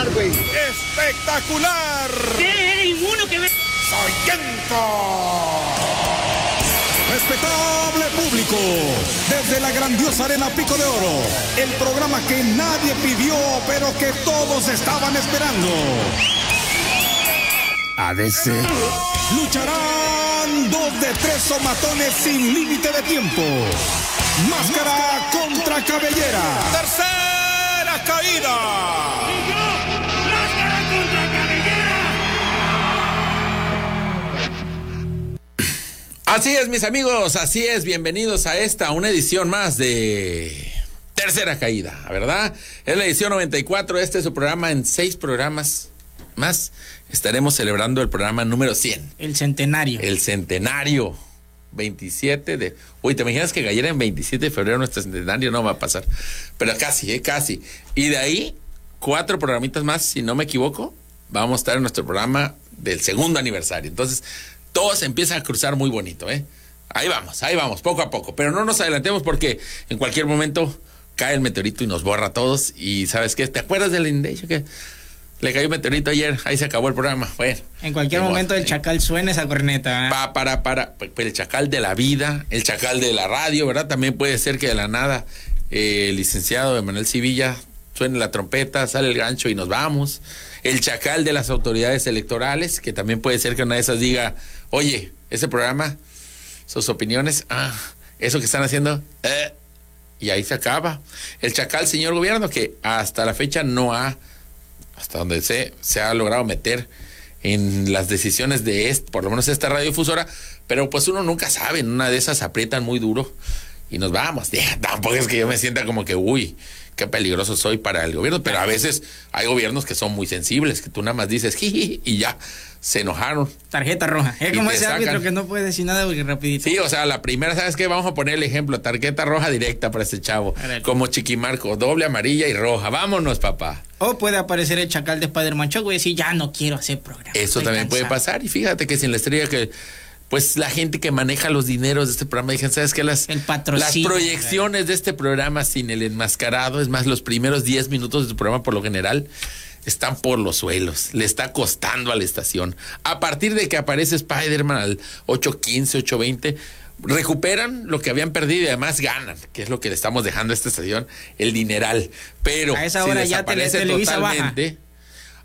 ganar, güey. ¡Espectacular! ¿Qué? ¿Eres inmuno que ve? Respetable público, desde la grandiosa arena Pico de Oro, el programa que nadie pidió, pero que todos estaban esperando. ADC. Lucharán dos de tres somatones sin límite de tiempo. Máscara contra cabellera. Tercera caída. Así es, mis amigos, así es. Bienvenidos a esta, una edición más de Tercera Caída, ¿verdad? Es la edición 94. Este es su programa en seis programas más. Estaremos celebrando el programa número 100, El centenario. el centenario. 27 de. Uy, ¿te imaginas que cayera en 27 de febrero nuestro centenario? No va a pasar. Pero casi, ¿eh? Casi. Y de ahí, cuatro programitas más, si no me equivoco, vamos a estar en nuestro programa del segundo aniversario. Entonces, todo se empieza a cruzar muy bonito, ¿eh? Ahí vamos, ahí vamos, poco a poco. Pero no nos adelantemos porque en cualquier momento cae el meteorito y nos borra a todos. Y ¿sabes qué? ¿Te acuerdas del Inundation que le cayó un meteorito ayer? Ahí se acabó el programa. Bueno. En cualquier momento el chacal suena esa corneta. ¿eh? Pa, para, para, pa- el chacal de la vida, el chacal de la radio, ¿verdad? También puede ser que de la nada eh, el licenciado Emanuel Civilla suene la trompeta, sale el gancho y nos vamos. El chacal de las autoridades electorales, que también puede ser que una de esas diga, oye, ese programa, sus opiniones, ah, eso que están haciendo, eh, y ahí se acaba. El chacal, señor gobierno, que hasta la fecha no ha hasta donde se, se ha logrado meter en las decisiones de este, por lo menos esta radiodifusora, pero pues uno nunca sabe, en una de esas aprietan muy duro y nos vamos. Tampoco es que yo me sienta como que, uy, qué peligroso soy para el gobierno, pero a veces hay gobiernos que son muy sensibles, que tú nada más dices, y ya se enojaron. Tarjeta roja. Es como ese sacan. árbitro que no puede decir nada porque rapidito. Sí, o sea, la primera, ¿sabes qué? Vamos a poner el ejemplo, tarjeta roja directa para este chavo, como Chiquimarco, doble amarilla y roja. Vámonos, papá. O puede aparecer el chacal de Spider-Man Show y decir, ya no quiero hacer programa. Eso también puede cansado". pasar. Y fíjate que sin la estrella que. Pues la gente que maneja los dineros de este programa, dicen, ¿sabes qué? Las, El las proyecciones de este programa sin el enmascarado, es más, los primeros 10 minutos de tu programa por lo general están por los suelos. Le está costando a la estación. A partir de que aparece Spider-Man al 8.15, 8.20, recuperan lo que habían perdido y además ganan, que es lo que le estamos dejando a esta estación, el dineral. Pero A esa si hora ya Tele- desaparece Televisa baja.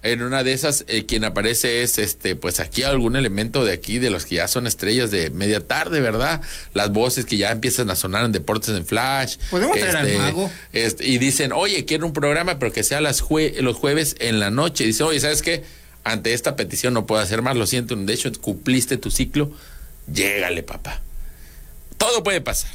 En una de esas, eh, quien aparece es este, pues aquí algún elemento de aquí, de los que ya son estrellas de media tarde, ¿verdad? Las voces que ya empiezan a sonar en deportes en flash. ¿Podemos traer al mago? este, y dicen, oye, quiero un programa, pero que sea las jue- los jueves en la noche. Y dicen, oye, ¿sabes qué? Ante esta petición no puedo hacer más, lo siento, de hecho, cumpliste tu ciclo, llégale, papá. Todo puede pasar.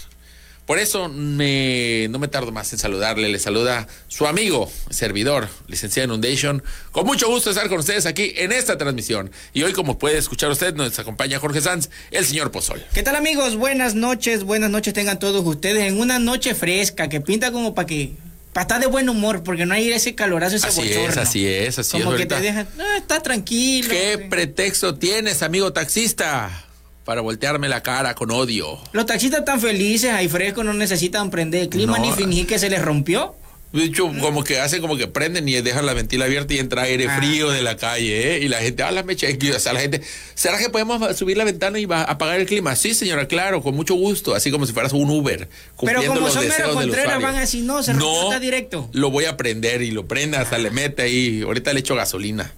Por eso me, no me tardo más en saludarle. Le saluda su amigo, servidor, licenciado Inundation. Con mucho gusto estar con ustedes aquí en esta transmisión. Y hoy, como puede escuchar usted, nos acompaña Jorge Sanz, el señor Pozol. ¿Qué tal amigos? Buenas noches, buenas noches tengan todos ustedes en una noche fresca que pinta como para que para estar de buen humor porque no hay ese calorazo, ese Así es, bochorno. así es, así como es. que ahorita. te dejan, "Ah, está tranquilo. ¿Qué Sí. pretexto tienes, amigo taxista, para voltearme la cara con odio? Los taxistas están felices, ahí frescos, no necesitan prender el clima No. ni fingir que se les rompió. De hecho, como que hacen como que prenden y dejan la ventila abierta y entra aire Ah. frío de la calle, ¿eh? Y la gente, ah, la mecha, o sea, la gente, ¿será que podemos subir la ventana y va- apagar el clima? Sí, señora, claro, con mucho gusto, así como si fueras un Uber, Pero como los son deseos contreras, van a decir, no, se está directo. Lo voy a prender y lo prende, hasta le mete ahí, ahorita le echo gasolina.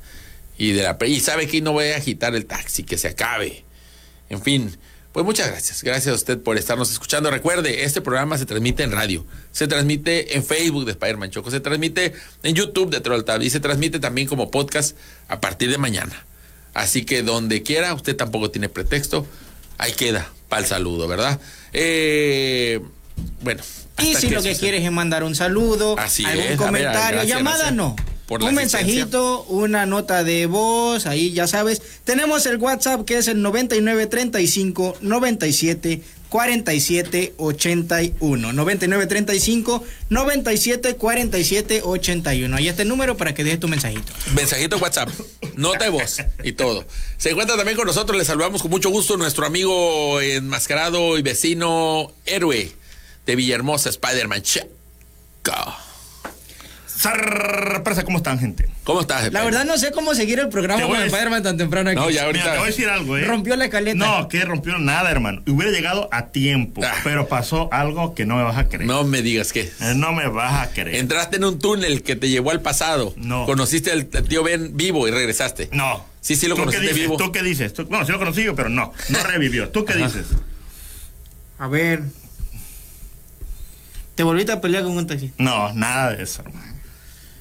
Y de la y sabe que no voy a agitar el taxi, que se acabe. En fin, pues muchas gracias. Gracias a usted por estarnos escuchando. Recuerde, este programa se transmite en radio, se transmite en Facebook de Spider-Man Choco, se transmite en YouTube de Troll Tab y se transmite también como podcast a partir de mañana. Así que donde quiera, usted tampoco tiene pretexto. Ahí queda para el saludo, ¿verdad? Eh, bueno. Y si lo que quieres es mandar un saludo, Así algún es, ver, comentario, gracias, llamada gracias no. Por un mensajito, una nota de voz, ahí ya sabes. Tenemos el WhatsApp que es el 9935 97 47 81. 9935 97 47 81. Ahí está el número para que dejes tu mensajito. Mensajito WhatsApp, nota de voz y todo. Se encuentra también con nosotros, le saludamos con mucho gusto nuestro amigo enmascarado y vecino héroe de Villahermosa, Spider-Man. Checo. Sorpresa, ¿cómo están, gente? ¿Cómo estás? La verdad no sé cómo seguir el programa Te voy con Spider-Man tan temprano aquí. No, ya Mira, ahorita. te voy a decir algo, ¿eh? Rompió la caleta. No, que rompió nada, hermano. Hubiera llegado a tiempo, Ah. pero pasó algo que no me vas a creer. No me digas que. Eh, No me vas a creer. Entraste en un túnel que te llevó al pasado. No. Conociste al tío Ben vivo y regresaste. No. Sí, sí lo ¿Tú qué conociste dices? vivo. ¿Tú qué dices? ¿Tú- Bueno, sí lo conocí yo, pero no. No revivió. ¿Tú qué dices? A ver. Te volviste a pelear con un taxi. No, nada de eso, hermano.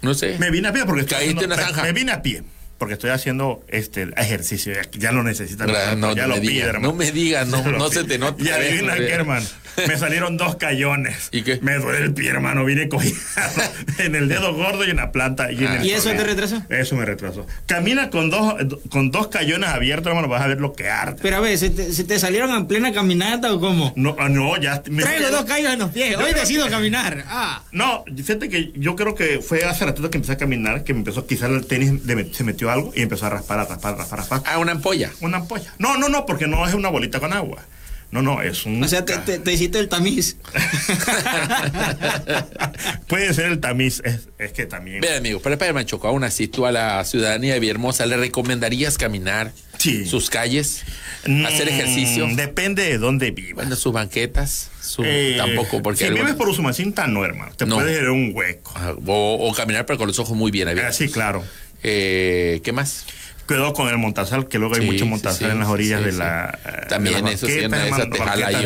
No sé. Me vine a pie porque estoy Caíste en una zanja. Me vine a pie porque estoy haciendo este ejercicio. Ya, ya lo necesitan. No, ya no lo me pide, hermano. no me digas, no- no se te nota. Y adivina A qué, hermano. Me salieron dos callones. ¿Y qué? Me duele el pie, hermano. Vine cogido en el dedo gordo y en la planta. Y, en Ah. el ¿Y eso te retrasó? Eso me retrasó. Camina con dos, con dos callones abiertos, hermano. Vas a ver lo que arde. Pero a ver, ¿se te, se te salieron en plena caminata o cómo? No, ah, no, ya. me- Traigo dos callos en los pies. Hoy decido que- caminar. Ah. No, fíjate que yo creo que fue hace ratito que empecé a caminar, que me empezó, quizás el tenis se metió algo y empezó a raspar, a raspar, a raspar, a raspar. Ah, una ampolla. Una ampolla. No, no, no, porque no es una bolita con agua. No, no, es un. O sea, te, te- te hiciste el tamiz. Puede ser el tamiz, es, es que también. Ve, amigo, pero Spider-Man Choco, aún así, tú a la ciudadanía de Villahermosa, ¿le recomendarías caminar Sí. sus calles? Mm, ¿Hacer ejercicio? Depende de dónde vivas. Bueno, sus banquetas. su- Eh, tampoco, porque Si algunos- vives por Usumacinta, no, hermano. Te No. puedes ir a un hueco. Ah, o, o caminar, pero con los ojos muy bien Ah, abiertos. sí, claro. Eh, ¿Qué más? Cuidado con el montazal, que luego hay Sí, mucho montazal sí, en las orillas sí, de la. También de las eso sí, banquetas, una de esas hermano, te jala banquetas ahí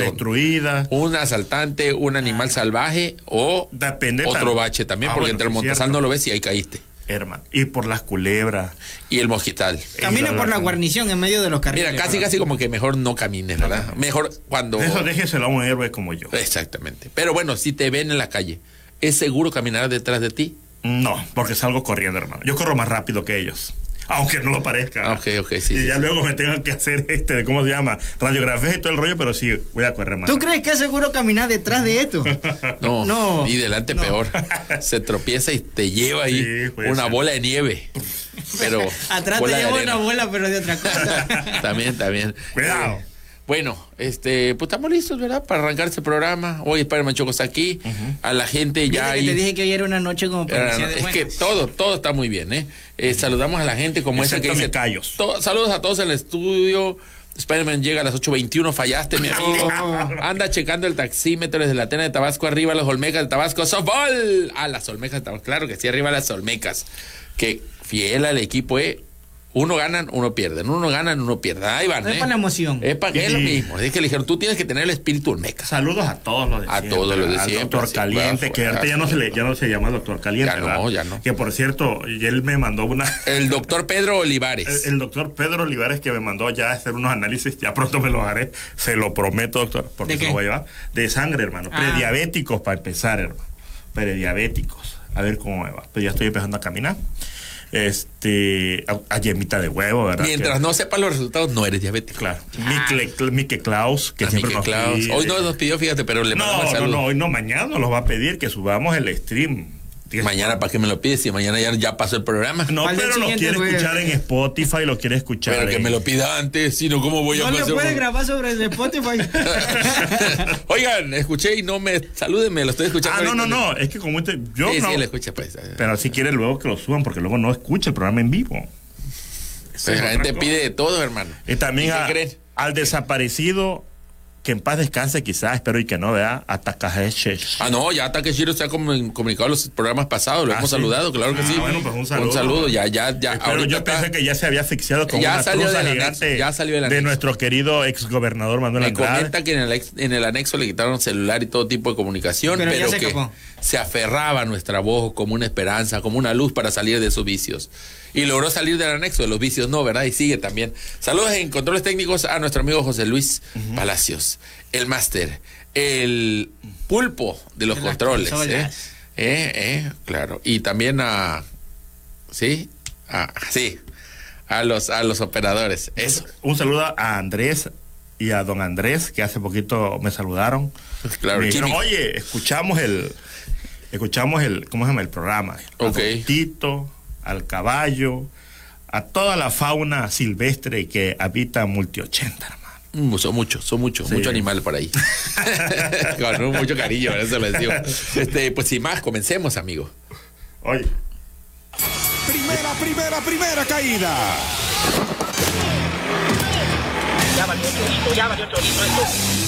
un- asaltante, un animal salvaje o Depende otro bache también, Ah, porque bueno, entre el cierto. no lo ves y ahí caíste. Hermano. Y por las culebras. Y el Mosquital. Camina por la guarnición guarnición en medio de los carriles. Mira, casi, casi como que mejor no camines, ¿verdad? Mejor cuando... Eso déjeselo a un héroe como yo. Exactamente. Pero bueno, si te ven en la calle, ¿es seguro caminar detrás de ti? No, porque salgo corriendo, hermano. Yo corro más rápido que ellos. Aunque no lo parezca. Ah, ok, ok, sí, Y sí, ya sí. luego me tengan que hacer este, ¿cómo se llama? Radiografía y todo el rollo, pero sí, voy a correr más. ¿Tú crees que es seguro caminar detrás de esto? No, No. y delante No. peor. Se tropieza y te lleva ahí Sí, una ser. bola de nieve. Pero Atrás te de lleva una bola, pero de otra cosa. También, también. Cuidado. Bueno, este, pues estamos listos, ¿verdad? Para arrancar este programa. Hoy Spider-Man Choco está aquí. A la gente ya hay. te dije que hoy era una noche como para Era- iniciar de es que todo, todo está muy bien, ¿eh? Eh, saludamos a la gente como esa que dice. callos. to- saludos a todos en el estudio. Spider-Man llega a las 8.21, fallaste, mi amigo. Anda checando el taxímetro desde la Tena de Tabasco, arriba las Olmecas de Tabasco. ¡Softball! Ah, las Olmecas de Tabasco. Claro que sí, arriba las Olmecas. Que fiel al equipo, ¿eh? Uno ganan, uno pierden. Uno ganan, uno pierde. Ahí van, Es ¿eh? para la emoción. Es, pa- es lo mismo. Es que le dijeron, tú tienes que tener el espíritu Olmeca. Saludos a todos los de A siempre. todos los de al siempre, Doctor sí, Caliente, que ahorita ya no, se le, ya no se llama Doctor Caliente. Ya no, ¿verdad? ya no. Que por cierto, él me mandó una. El doctor Pedro Olivares. El, el doctor Pedro Olivares que me mandó ya a hacer unos análisis, ya pronto me los haré, se lo prometo, doctor, porque ¿De se lo voy a llevar. De sangre, hermano. Ah. Prediabéticos para empezar, hermano. Prediabéticos. A ver cómo me va. Pues ya estoy empezando a caminar. Este, a, a yemita de huevo, ¿verdad? Mientras Que- no sepas los resultados, no eres diabético. Claro. Mique, Mique Klaus, que A siempre Mique nos pide- Hoy no nos pidió, fíjate, pero le No, no, no, hoy no, mañana nos los va a pedir que subamos el stream. Mañana, ¿para qué me lo pides? Si mañana ya, ya pasó el programa. No, Al pero lo quiere güey. escuchar en Spotify, lo quiere escuchar. Pero que en- me lo pida antes, si no, ¿cómo voy a No pasar? puede grabar sobre el Spotify. Oigan, escuché y no me. Salúdenme, lo estoy escuchando. Ah, no, no, no, es que como este, yo Sí, no. sí, lo escucha, pues. Pero si quiere luego que lo suban porque luego no escucha el programa en vivo. Pues es la gente cosa. pide de todo, hermano. Y también al desaparecido, que en paz descanse quizás, espero y que no vea, a Takahashi. Ah, no, ya Takeshiro se ha comu- comunicado en los programas pasados, lo Ah, hemos sí. saludado, claro que Ah, sí. bueno, pues un saludo. ya, ya, ya. Pero yo está- pensé que ya se había asfixiado con Ya una salió del anexo, gigante ya salió del de anexo. nuestro querido exgobernador Manuel Me Andrade. comenta que en el, ex- en el anexo le quitaron celular y todo tipo de comunicación, Pero pero, ya se que se aferraba a nuestra voz como una esperanza, como una luz para salir de esos vicios. Y logró salir del anexo, de los vicios no, ¿verdad? Y sigue también. Saludos en controles técnicos a nuestro amigo José Luis Palacios, el máster, el pulpo de los De controles. ¿eh? Eh, eh, claro. Y también a... ¿Sí? A, sí. A los, a los operadores. Eso. Un saludo a Andrés y a don Andrés, que hace poquito me saludaron. Claro, me dijeron, oye, escuchamos el, escuchamos el, ¿cómo se llama el programa? Ok. Tito, al caballo, a toda la fauna silvestre que habita Multi 80, hermano. Mm, son muchos, son muchos, Sí. muchos animales por ahí. Con mucho cariño, por eso les digo. Este, pues sin más, comencemos, amigo. Oye, Primera, primera, primera caída. Ya valió chorizo, ya valió chorizo esto.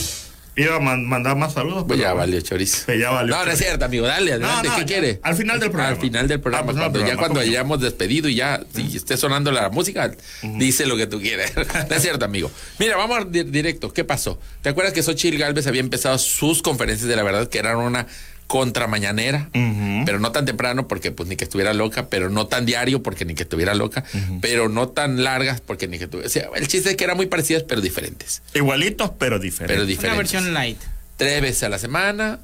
Iba a man- mandar más saludos. Pues ya valió chorizo. Que ya valió no, no es cierto, amigo. Dale, adelante. no, ¿Qué quiere? Al final del programa. Al final del programa. Al final del cuando, ya programa, cuando hayamos despedido y ya si esté sonando la música, dice lo que tú quieras. no es cierto, amigo. Mira, vamos di- directo. ¿Qué pasó? ¿Te acuerdas que Xochitl Galvez había empezado sus conferencias de la verdad, que eran una contramañanera, pero no tan temprano porque pues ni que estuviera loca, pero no tan diario porque ni que estuviera loca, pero no tan largas porque ni que estuviera... O sea, el chiste es que eran muy parecidas pero diferentes. Igualitos, pero Pero diferentes. Una diferentes. versión light. tres veces a la semana,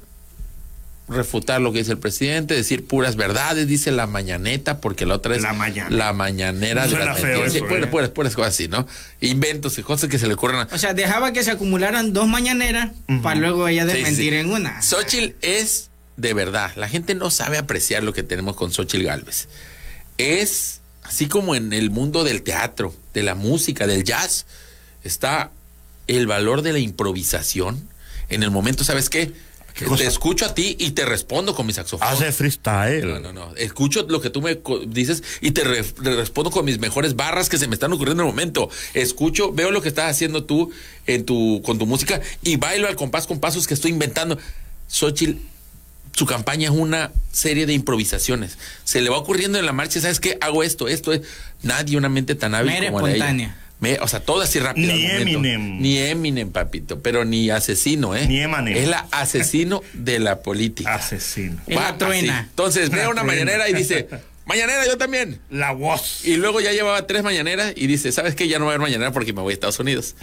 refutar lo que dice el presidente, decir puras verdades, dice la mañaneta, porque la otra es La mañana. la mañanera de las feo eso, puras, ¿eh? puras- puras cosas así, ¿no? Inventos y cosas que se le ocurren a... O sea, dejaba que se acumularan dos mañaneras para luego ella sí, desmentir sí. en una. Xochitl es de verdad. La gente no sabe apreciar lo que tenemos con Xochitl Galvez. Es así como en el mundo del teatro, de la música, del jazz, está el valor de la improvisación. En el momento, ¿sabes qué? Te escucho a ti y te respondo con mi saxofón. Hace freestyle. No, no, no. Escucho lo que tú me dices y te re- re- respondo con mis mejores barras que se me están ocurriendo en el momento. Escucho, veo lo que estás haciendo tú en tu, con tu música y bailo al compás con pasos que estoy inventando. Xochitl, su campaña es una serie de improvisaciones. Se le va ocurriendo en la marcha, ¿sabes qué? Hago esto, esto es. Nadie una mente tan hábil como la de ella. espontánea. Me- o sea, todo así rápido. Ni. Eminem. Ni Eminem, papito. Pero ni asesino, ¿eh? Ni Eminem. Es la asesino de la política. Asesino. Es la Va truena. así. Entonces ve a una truena. mañanera y dice, mañanera yo también. La voz. Y luego ya llevaba tres mañaneras y dice, ¿sabes qué? Ya no va a haber mañanera porque me voy a Estados Unidos.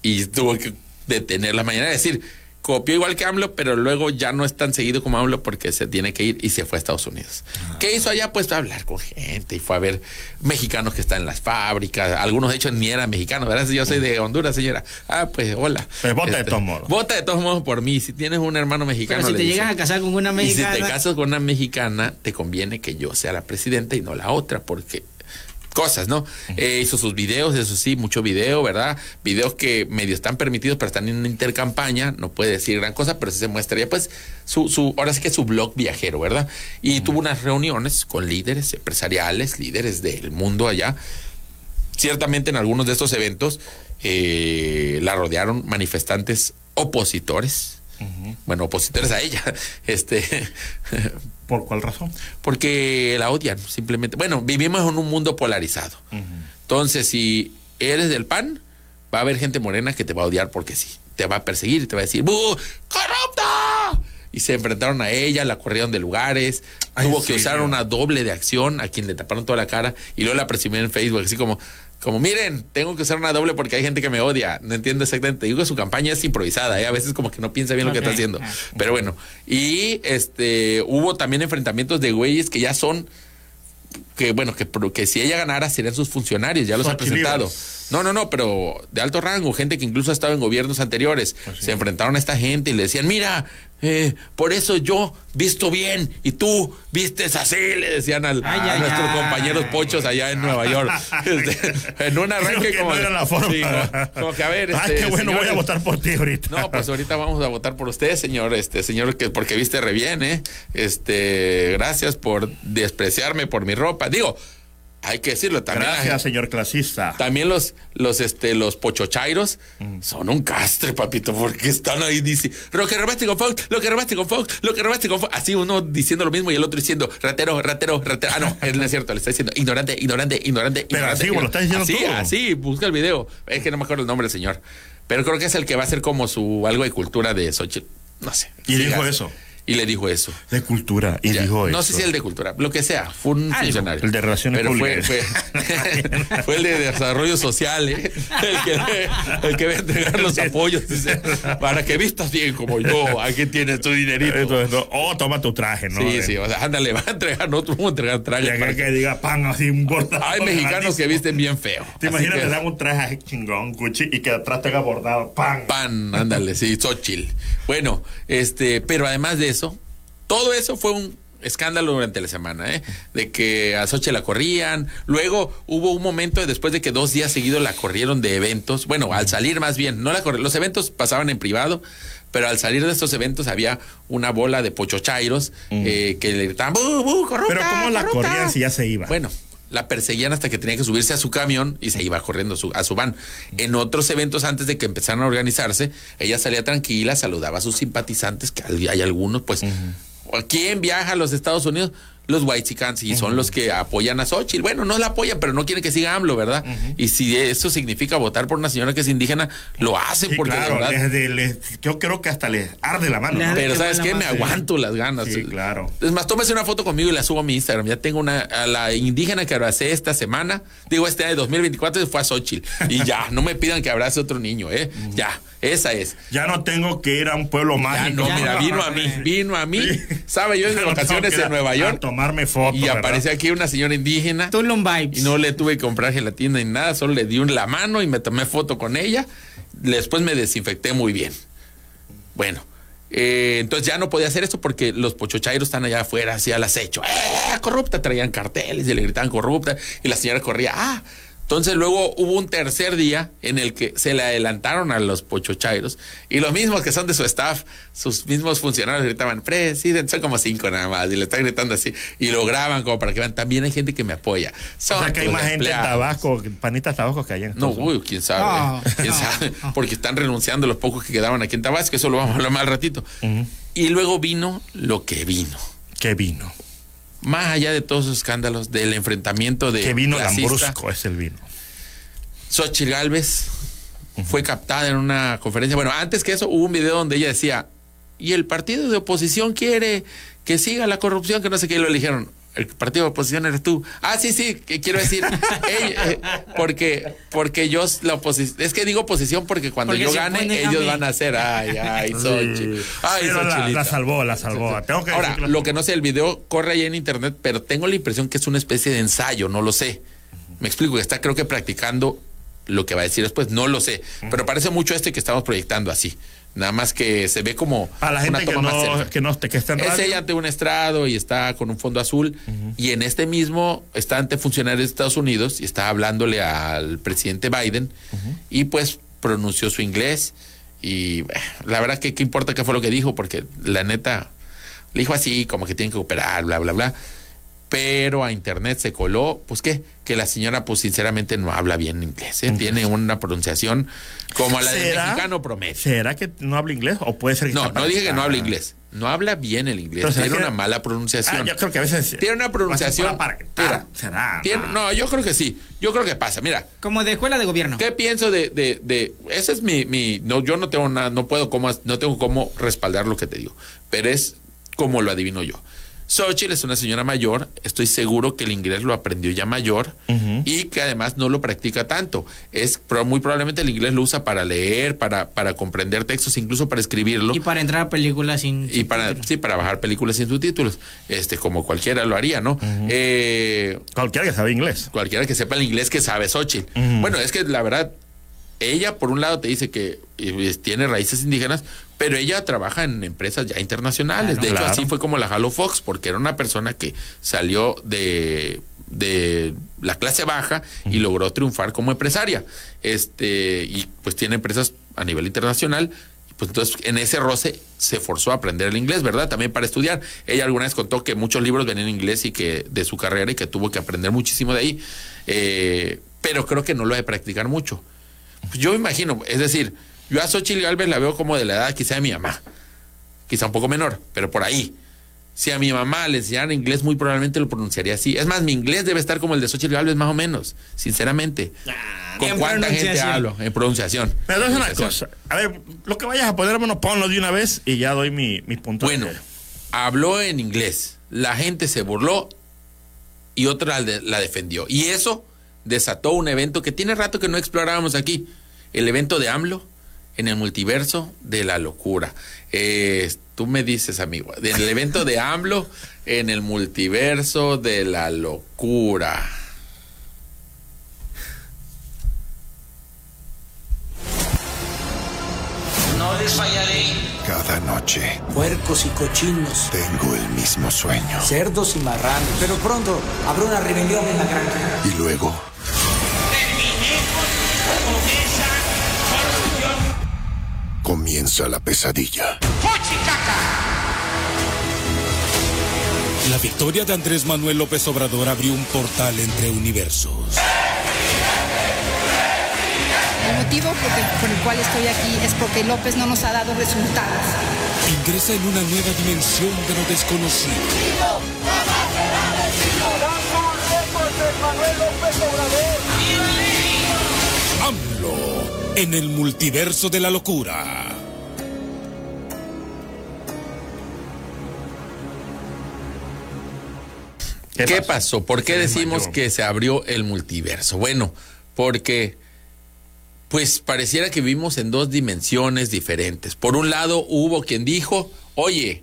Y tuvo que detener la mañanera. Es decir, copió igual que AMLO, pero luego ya no es tan seguido como AMLO porque se tiene que ir y se fue a Estados Unidos. ¿Qué hizo allá? Pues fue a hablar con gente y fue a ver mexicanos que están en las fábricas. Algunos de hecho ni eran mexicanos, ¿verdad? Yo soy de Honduras, señora. Ah, pues hola. Pues vota de todos modos. Vota de todos modos por mí. Si tienes un hermano mexicano. Pero si le te llegas a casar con una y si mexicana. te casas con una mexicana, te conviene que yo sea la presidenta y no la otra, porque cosas, ¿no? Eh, hizo sus videos, eso sí, mucho video, ¿verdad? Videos que medio están permitidos, pero están en una intercampaña, no puede decir gran cosa, pero sí se muestra ya, pues, su, su, ahora sí que su blog viajero, ¿verdad? Y tuvo unas reuniones con líderes empresariales, líderes del mundo allá. Ciertamente en algunos de estos eventos eh, la rodearon manifestantes opositores, bueno, opositores a ella, este, ¿Por cuál razón? porque la odian, simplemente. Bueno, vivimos en un mundo polarizado. Entonces, si eres del PAN, va a haber gente morena que te va a odiar porque sí. Te va a perseguir y te va a decir, ¡Bu! ¡Corrupta! Y se enfrentaron a ella, la corrieron de lugares, Ay, tuvo ¿en que usar una doble de acción a quien le taparon toda la cara y luego la presumieron en Facebook, así como, como miren, tengo que usar una doble porque hay gente que me odia. No entiendo exactamente. Digo que su campaña es improvisada, ¿eh? a veces como que no piensa bien lo que está haciendo. Pero bueno, y este hubo también enfrentamientos de güeyes que ya son que bueno, que, pro- que si ella ganara serían sus funcionarios, ya los ha presentado. No, no, no, pero de alto rango, gente que incluso ha estado en gobiernos anteriores. Se enfrentaron a esta gente y le decían, mira, eh, por eso yo visto bien y tú vistes así, le decían al, Ay, a ay, nuestros ay. compañeros pochos allá en Nueva York. Este, en un arranque Creo que como... no era la forma. Sí, como, como que a ver, este, qué bueno, voy a votar por ti ahorita. no, pues ahorita vamos a votar por usted, señor, este señor que porque viste re bien, ¿eh? Este, gracias por despreciarme por mi ropa. Digo, hay que decirlo también. Gracias, señor clasista. también los, los, este, los pochochairos son un castre, papito, porque están ahí, dice, lo que robaste con Fox, lo que robaste con Fox, lo que robaste con Fox. Así uno diciendo lo mismo y el otro diciendo, ratero, ratero, ratero. Ah, no, no es cierto, le está diciendo, ignorante, ignorante, ignorante. Pero ignorante, así como lo está diciendo Así, busca el video. Es que no me acuerdo el nombre del señor. Pero creo que es el que va a ser como su algo de cultura de Xochitl. No sé. Y dijo eso. Y le dijo eso. De cultura. Y Ya, dijo no eso. sé si el de cultura, lo que sea, fue un Algo. funcionario. El de relaciones Pero fue, públicas. fue, fue el de desarrollo social, ¿eh? el, que, el que va a entregar los apoyos dice, para que vistas bien como yo, aquí tienes tu dinerito. Entonces, no, oh, toma tu traje, ¿no? sí, sí, o sea, ándale, va a entregar, no vamos a entregar traje. para que que- diga pan así un bordado. Hay mexicanos que visten bien feo. ¿Te imaginas que- le dan un traje así chingón, Gucci, y que atrás tenga bordado pan? pan, ándale, sí, Xochitl. Bueno, este, pero además de eso, todo eso fue un escándalo durante la semana, ¿eh? De que a Xochitl la corrían. Luego hubo un momento después de que dos días seguidos la corrieron de eventos. Bueno, al salir más bien, no la corri- Los eventos pasaban en privado, Pero al salir de estos eventos había una bola de pochochairos eh, que le gritaban, ¡bu, bu, corrupta, Mm. Pero ¿cómo la corrupta". corrían si ya se iba? Bueno, la perseguían hasta que tenía que subirse a su camión y se iba corriendo su- a su van. En otros eventos, antes de que empezaran a organizarse, ella salía tranquila, saludaba a sus simpatizantes, que hay hay algunos, pues, ¿quién viaja a los Estados Unidos? Los Whitexicans y son los que apoyan a Xochitl. Bueno, no la apoyan, pero no quieren que siga AMLO, ¿verdad? Y si eso significa votar por una señora que es indígena, lo hacen Sí, porque de claro, verdad. les- yo creo que hasta les arde la mano. ¿no? Pero ¿sabes qué? Me aguanto las ganas. Sí, claro. Es más, tómese una foto conmigo y la subo a mi Instagram. Ya tengo una, a la indígena que abracé esta semana, digo este año de 2024, fue a Xochitl. Y ya, no me pidan que abrace otro niño, ¿eh? Ya, esa es. Ya no tengo que ir a un pueblo Ya mágico. no, ya mira, no. vino a mí, vino a mí. Sabe, yo en no vacaciones en Nueva a York tomarme fotos. y ¿verdad? apareció aquí una señora indígena. Tulum Vibes. Y no le tuve que comprar gelatina ni nada, solo le di un la mano y me tomé foto con ella. Después me desinfecté muy bien. Bueno, eh, entonces ya no podía hacer esto porque los pochochairos están allá afuera, así al acecho. ¡Eh, corrupta! Traían carteles y le gritaban corrupta y la señora corría. ¡Ah! Entonces luego hubo un tercer día en el que se le adelantaron a los pochochairos y los mismos que son de su staff, sus mismos funcionarios gritaban, presidente, son como cinco nada más y le están gritando así y lo graban como para que vean, también hay gente que me apoya. O Son sea que hay más gente en. Tabasco, panitas Tabasco que allá en No, uy, quién sabe. Ah, quién ah, sabe. ah. Porque están renunciando los pocos que quedaban aquí en Tabasco, eso lo vamos a hablar más al ratito. Y luego vino lo que vino. Que vino. Más allá de todos esos escándalos, del enfrentamiento de Que vino Lambrusco es el vino. Xochitl Galvez fue captada en una conferencia. Bueno, antes que eso hubo un video donde ella decía, y el partido de oposición quiere que siga la corrupción, que no sé qué, y lo eligieron. El partido de oposición eres tú. Ah, sí, sí, que quiero decir, eh, porque, porque yo la oposición, es que digo oposición porque cuando Porque yo gane, a ellos van a hacer, ay, ay, Xochitl. Ay, Pero la, salvó, la salvó. Tengo que Ahora, decir lo que no sé, el video corre ahí en internet, pero tengo la impresión que es una especie de ensayo, no lo sé. Me explico, que está creo que practicando lo que va a decir después, no lo sé. Pero parece mucho este que estamos proyectando así. Nada más que se ve como Para la una gente que toma más cerca. que no que está en Es radio. ella ante un estrado y está con un fondo azul. Y en este mismo está ante funcionarios de Estados Unidos y está hablándole al presidente Biden. Y pues pronunció su inglés. Y la verdad que qué importa qué fue lo que dijo, porque la neta le dijo así, como que tienen que operar, bla, bla, bla. Pero a internet se coló, pues qué, que la señora, pues sinceramente no habla bien inglés. ¿eh? Tiene una pronunciación como la del mexicano promedio. ¿Será que no habla inglés? ¿O puede ser que No, no dije que no habla inglés. No habla bien el inglés. Pero Tiene que- una mala pronunciación. Ah, yo creo que a veces. Tiene una pronunciación. Para Mira, será. tiene- no, yo creo que sí. Yo creo que pasa. Mira, Como de escuela de gobierno. ¿qué pienso de, de, de- ese es mi, mi, no, yo no tengo nada, no puedo cómo, no tengo cómo respaldar lo que te digo, pero es como lo adivino yo. Xochitl es una señora mayor, estoy seguro que el inglés lo aprendió ya mayor y que además no lo practica tanto. Es pro- muy probablemente el inglés lo usa para leer, para, para comprender textos, incluso para escribirlo. Y para entrar a películas sin. y para sí para bajar películas sin subtítulos. Este como cualquiera lo haría no Eh, Cualquiera que sabe inglés. cualquiera que sepa el inglés que sabe Xochitl. Bueno es que la verdad ella por un lado te dice que eh, tiene raíces indígenas pero ella trabaja en empresas ya internacionales de hecho Claro. así fue como la jaló Fox porque era una persona que salió de de la clase baja y logró triunfar como empresaria este y pues tiene empresas a nivel internacional pues entonces en ese roce se forzó a aprender el inglés, ¿verdad? También para estudiar. Ella alguna vez contó que muchos libros venían en inglés y que de su carrera y que tuvo que aprender muchísimo de ahí. Eh, pero creo que no lo ha de practicar mucho. Pues yo me imagino, es decir, yo a Xochitl Galvez la veo como de la edad quizá de mi mamá, quizá un poco menor, pero por ahí. Si a mi mamá le enseñaran inglés, muy probablemente lo pronunciaría así. Es más, mi inglés debe estar como el de Xochitl Galvez, más o menos, sinceramente. ¿Con en cuánta gente hablo? En pronunciación. Pero es una cosa. A ver, lo que vayas a poner, bueno, ponlo de una vez y ya doy mi, mis puntos. Bueno, habló en inglés, la gente se burló y otra la defendió. Y eso desató un evento que tiene rato que no explorábamos aquí, el evento de AMLO en el multiverso de la locura. Eh, tú me dices, amigo, del evento de AMLO en el multiverso de la locura. No les fallaré. Cada noche Puercos y cochinos, tengo el mismo sueño. cerdos y marranos. Pero pronto habrá una rebelión en la granja. Y luego Comienza la pesadilla. La victoria de Andrés Manuel López Obrador abrió un portal entre universos. El motivo por el, cual estoy aquí es porque López no nos ha dado resultados. Ingresa en una nueva dimensión de lo desconocido. En el multiverso de la locura. ¿Qué, pasó? ¿Por qué Se decimos desmayó. que se abrió el multiverso? Bueno, porque pues pareciera que vivimos en dos dimensiones diferentes. Por un lado, hubo quien dijo, oye,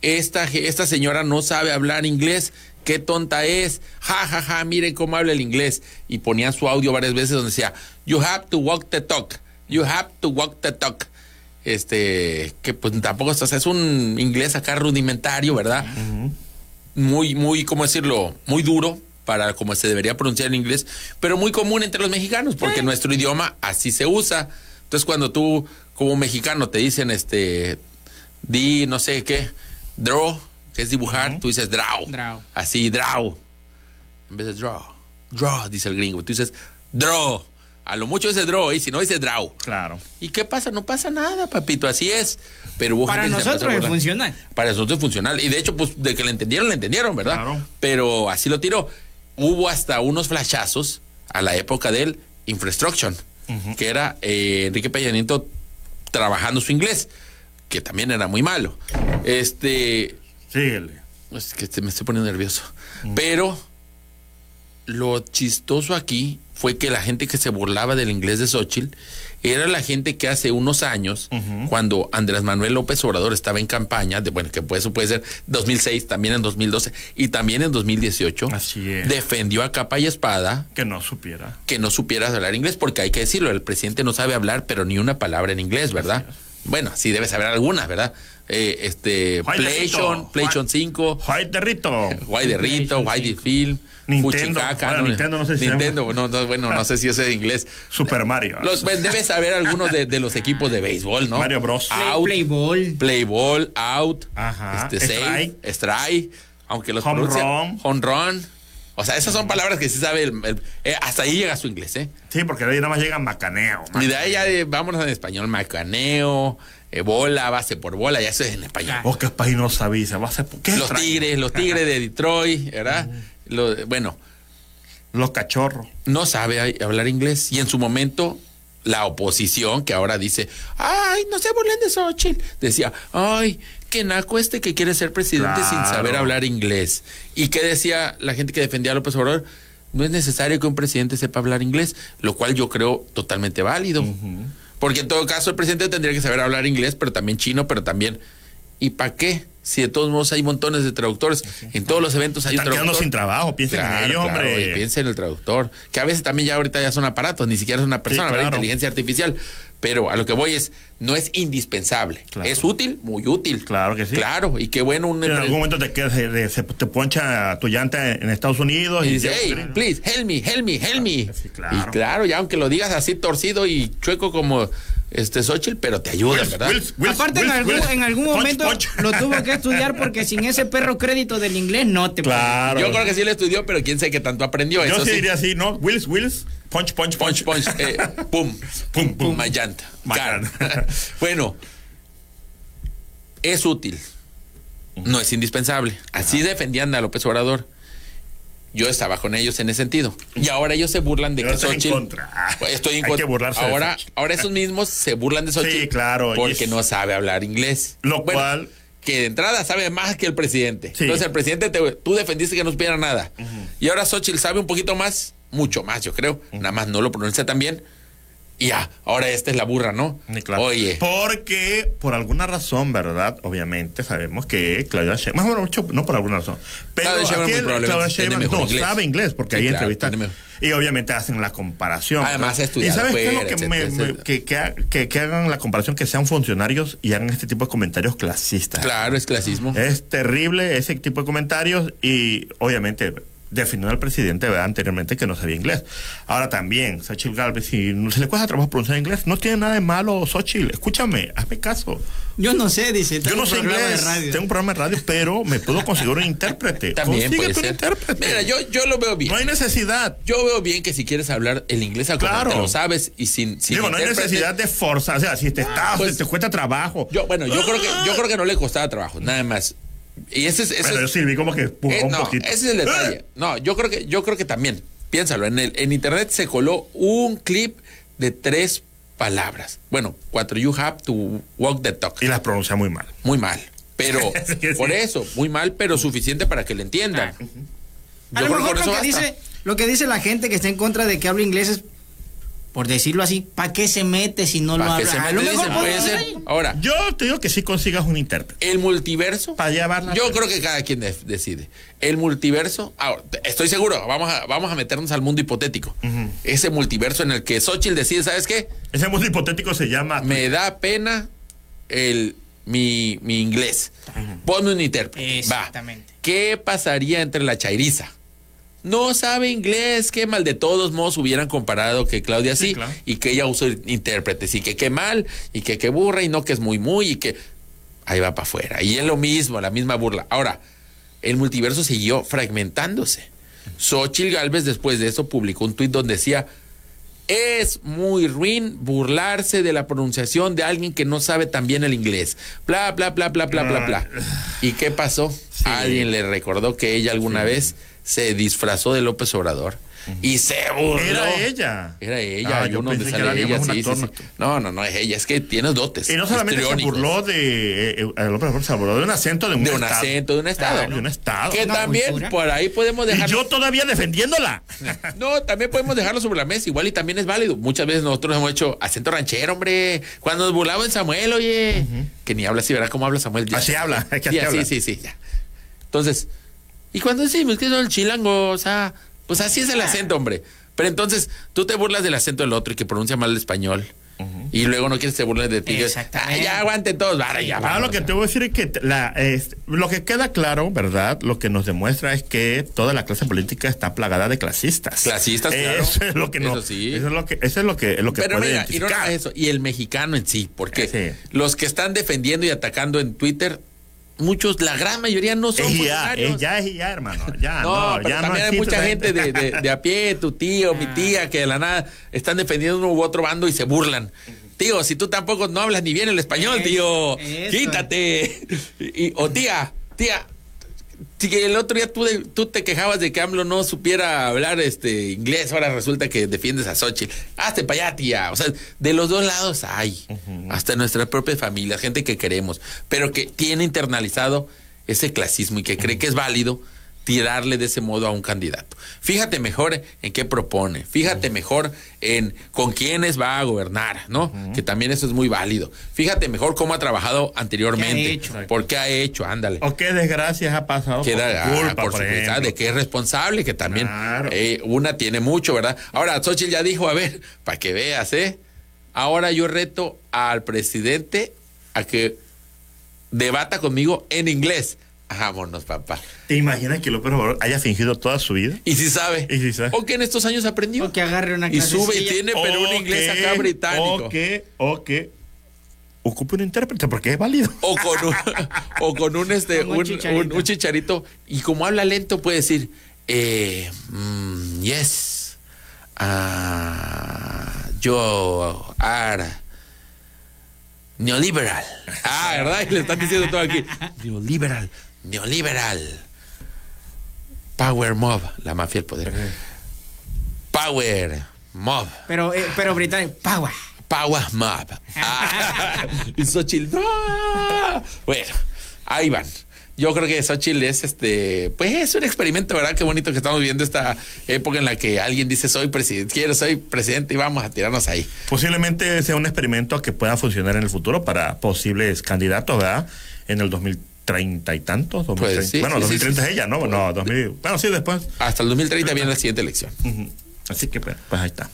esta, esta señora no sabe hablar inglés, qué tonta es, ja, ja, ja, miren cómo habla el inglés. Y ponían su audio varias veces donde decía, you have to walk the talk, you have to walk the talk. Este, que pues tampoco, o sea, es un inglés acá rudimentario, ¿verdad? muy, muy, ¿cómo decirlo? Muy duro para como se debería pronunciar en inglés, pero muy común entre los mexicanos, porque nuestro idioma así se usa. Entonces, cuando tú, como mexicano, te dicen, este, di, no sé qué, draw, que es dibujar, tú dices draw. Draw. Así, draw. En vez de draw. Draw, dice el gringo. Tú dices draw. A lo mucho dice draw, y si no dice draw. Claro. ¿Y qué pasa? No pasa nada, papito, así es. Pero hubo Para nosotros es funcional. Para nosotros es funcional. Y de hecho, pues de que le entendieron, le entendieron, ¿verdad? Claro. Pero así lo tiró. Hubo hasta unos flashazos a la época del Infrastructure, que era eh, Enrique Peña Nieto trabajando su inglés, que también era muy malo. Este. Síguele. Es que te- me estoy poniendo nervioso. Pero lo chistoso aquí fue que la gente que se burlaba del inglés de Xochitl era la gente que hace unos años, cuando Andrés Manuel López Obrador estaba en campaña, de, bueno, que pues, eso puede ser 2006, también en 2012 y también en 2018, Así es. defendió a capa y espada Que no supiera. que no supieras hablar inglés, porque hay que decirlo, el presidente no sabe hablar, pero ni una palabra en inglés, ¿verdad? Bueno, sí debe saber algunas, ¿verdad? Eh, este. PlayStation Juay- 5, Juay de Rito. Guay de Rito, Guay de Film, Nintendo. Fuchicaca, Bueno, Nintendo no sé si se Nintendo, no, no, bueno, no sé si es en inglés. Super Mario. Los, pues, debes saber algunos de, de los equipos de béisbol, ¿no? Mario Bros. Out, Play ball. Play ball, out, Ajá. este, save, Strike. strike, aunque los Home run. home run. O sea, esas son palabras que sí sabe el, el- eh, hasta ahí llega su inglés, ¿eh? Sí, porque de ahí nada más llega macaneo. Y de ahí ya eh, vámonos en español, macaneo, eh, bola, base por bola, ya eso es en español. O que país no sabía. Se va a hacer. ¿Qué Los extraño? tigres, los tigres de Detroit, ¿verdad? Lo- bueno, Los cachorros. no sabe hablar inglés y en su momento la oposición que ahora dice, ay, no se burlen de Xochitl, decía, ay, qué naco este que quiere ser presidente sin saber hablar inglés. ¿Y qué decía la gente que defendía a López Obrador? No es necesario que un presidente sepa hablar inglés, lo cual yo creo totalmente válido. Porque en todo caso el presidente tendría que saber hablar inglés, pero también chino, pero también... ¿Y para qué? Si de todos modos hay montones de traductores. En todos los eventos hay un Están quedando sin trabajo. Piensen Claro, en ellos, claro, hombre. y piensa en el traductor. Que a veces también ya ahorita ya son aparatos, ni siquiera es una persona, ¿verdad? claro. Inteligencia artificial. Pero a lo que voy es, no es indispensable. Claro. Es útil, muy útil. Claro que sí. Claro, y qué bueno un Si en algún momento te, quedas, eh, se, te poncha tu llanta en Estados Unidos y y, dice, hey, please, help me, help me, help me. Sí, claro. Y claro, ya aunque lo digas así torcido y chueco como este Xochitl, pero te ayuda, Wills, ¿verdad? Wills, Wills, Aparte, en Wills, algún, Wills. en algún Punch, momento punch. lo tuvo que estudiar porque sin ese perro crédito del inglés no te Claro. Yo creo que sí le estudió, pero quién sabe qué tanto aprendió. Yo Eso sí diría así, ¿no? Wills, Wills, punch, punch, Punch, punch, eh, pum, Pum, pum. Car. llanta. bueno, es útil, no es indispensable. Así defendían a López Obrador. Yo estaba con ellos en ese sentido. Y ahora ellos se burlan de Yo que estoy en contra. Pues Estoy en Hay contra. que burlarse de Ahora, Xochitl. ahora esos mismos se burlan de Xochitl. Sí, claro, y Porque es- no sabe hablar inglés. Lo Bueno, cual- Que de entrada sabe más que el presidente. Sí. Entonces el presidente, te- tú defendiste que no supiera nada. Y ahora Xochitl sabe un poquito más, mucho más, yo creo. Nada más no lo pronuncia tan bien. Y ya, ahora esta es la burra, ¿no? Claro. Oye. Porque, por alguna razón, ¿verdad? Obviamente sabemos que Claudia Sheinbaum, bueno, mucho, no por alguna razón, pero Claudia Sheinbaum aquí muy el- probablemente Claudia Sheinbaum no inglés. sabe inglés, porque Sí, hay claro, entrevistas. Y obviamente hacen la comparación. Además, ha ¿Y sabes qué es lo que, me- etcétera, me- etcétera. que, que, que- que hagan la comparación, que sean funcionarios y hagan este tipo de comentarios clasistas? Claro, es clasismo. Es terrible ese tipo de comentarios y obviamente defendió al presidente ¿verdad? anteriormente que no sabía inglés. Ahora también, Xochitl Galvez, si no se le cuesta trabajo pronunciar inglés, no tiene nada de malo, Xochitl. Escúchame, hazme caso. Yo no sé, dice. Yo tengo no un sé programa inglés, de radio. tengo un programa de radio, pero me puedo conseguir un intérprete. También puede Consíguete un ser. intérprete. Mira, yo, yo lo veo bien. No hay necesidad. Yo veo bien que si quieres hablar el inglés a como Claro. te lo sabes y sin, sin Digo, no hay necesidad de forzar. O sea, si te está, pues- te cuesta trabajo. Yo, bueno, yo creo que yo creo que no le costaba trabajo, nada más. Y ese es, ese Bueno, como que eh, un no, poquito. ese es el detalle. No, yo creo que yo creo que también. Piénsalo, en el en internet se coló un clip de tres palabras. Bueno, cuatro you have to walk the talk. Y las pronuncia muy mal. Muy mal. Pero Sí, sí. por eso, muy mal, pero suficiente para que le entiendan. A Yo lo creo que mejor con lo eso que, basta. dice, lo que dice la gente que está en contra de que hable inglés es, por decirlo así, ¿para qué se mete si no lo habla? se A mete, lo mejor puede puede ser. Ahora, Yo te digo que sí consigas un intérprete. el multiverso. Para llevarla. Yo creo que cada quien de- decide. El multiverso, ahora, estoy seguro, vamos a, vamos a meternos al mundo hipotético. Ese multiverso en el que Xochitl decide, ¿sabes qué? Ese mundo hipotético se llama. Me da pena el, mi, mi inglés. Ponme un intérprete. Va. Exactamente. ¿Qué pasaría entre la chairiza? No sabe inglés, qué mal. De todos modos hubieran comparado que Claudia sí, Sí, claro. y que ella usó intérpretes y que qué mal y que qué burra y no que es muy muy y que ahí va para afuera. Y es lo mismo, la misma burla. Ahora, el multiverso siguió fragmentándose. Xochitl Galvez después de eso publicó un tuit donde decía es muy ruin burlarse de la pronunciación de alguien que no sabe tan bien el inglés. Bla, bla, bla, bla, bla, bla, bla. ¿Y qué pasó? Alguien le recordó que ella alguna vez se disfrazó de López Obrador y se burló. Era ella. Era ella. Ah, yo pensé que era ella. sí, sí, actor, sí. No, no, no es ella. Es que tienes dotes. Y no solamente se burló de. Eh, eh, López Obrador, se burló de un acento de un de un estado. acento, de un estado. Ah, de un estado. Que también cultura. por ahí podemos Y dejar. yo todavía defendiéndola. No, también podemos dejarlo sobre la mesa, igual y también es válido. Muchas veces nosotros hemos hecho acento ranchero, hombre. Cuando nos burlaba en Samuel, oye, que ni habla así, ¿verdad? ¿Cómo habla Samuel? Así habla, es que Sí, así así, habla. sí, sí, ya. Entonces, y cuando decimos que son chilangos, o sea, pues así es el acento, hombre. Pero entonces, tú te burlas del acento del otro y que pronuncia mal el español. Y luego no quieres que se burlen de ti. que, Exactamente. "Ah, ya aguanten todos, vale, ya Ahora vamos". lo que te voy a decir es que la, es- lo que queda claro, ¿verdad? Lo que nos demuestra es que toda la clase política está plagada de clasistas. Clasistas, claro. Eso es lo que no. Eso sí. Eso es lo que, eso es lo que, lo que Pero puede mira, y no eso, y el mexicano en sí, porque Eh, sí. los que están defendiendo y atacando en Twitter, muchos, la gran mayoría no son Es ya, funcionarios. es ya, es ya, hermano. Ya, no, no, pero ya también no hay mucha gente de, de- de a pie, tu tío, mi tía, que de la nada están defendiendo uno u otro bando y se burlan. Tío, si tú tampoco no hablas ni bien el español, tío, Eso. quítate. Y, o tía, tía, si que el otro día tú, de- tú te quejabas de que AMLO no supiera hablar este inglés, ahora resulta que defiendes a Xochitl. Hazte para allá, tía. O sea, de los dos lados hay. Hasta en nuestras propias familias, gente que queremos, pero que tiene internalizado ese clasismo y que cree que es válido tirarle de ese modo a un candidato. Fíjate mejor en qué propone, fíjate mejor en con quiénes va a gobernar, ¿no? Que también eso es muy válido. Fíjate mejor cómo ha trabajado anteriormente, hecho? por qué ha hecho, ándale. O qué desgracias ha pasado Queda por ah, culpa, por por ejemplo. de que es responsable, que también Claro. eh, una tiene mucho, ¿verdad? Ahora, Xochitl ya dijo, a ver, para que veas, ¿eh? Ahora yo reto al presidente a que debata conmigo en inglés. Vámonos, papá. ¿Te imaginas que López Obrador haya fingido toda su vida? Y si sabe. Y si sabe. O que en estos años aprendió. O que agarre una y sube y tiene, pero un inglés acá británico. O que, o que ocupe un intérprete, porque es válido. O con un, o con un, este, un un, chicharito. un- un chicharito. Y como habla lento, puede decir, eh, mm, yes, ah, yo are neoliberal. Ah, ¿verdad? Y le están diciendo todo aquí. Neoliberal, neoliberal. Power mob, la mafia del poder. Power mob. Pero, eh, pero británico, Power. Power Mob. Ah, y Xochitl, ¡no! Bueno, ahí van. Yo creo que Xochitl es este, pues es un experimento, ¿verdad? Qué bonito que estamos viviendo esta época en la que alguien dice soy presidente, quiero, soy presidente y vamos a tirarnos ahí. Posiblemente sea un experimento que pueda funcionar en el futuro para posibles candidatos, ¿verdad? En el 2030 y tantos. 2030. Pues sí, bueno, sí, 2030 sí, es ella, ¿no? No, 2000. Bueno, sí, después. Hasta el 2030 viene la siguiente elección. Así que, pues, pues ahí está.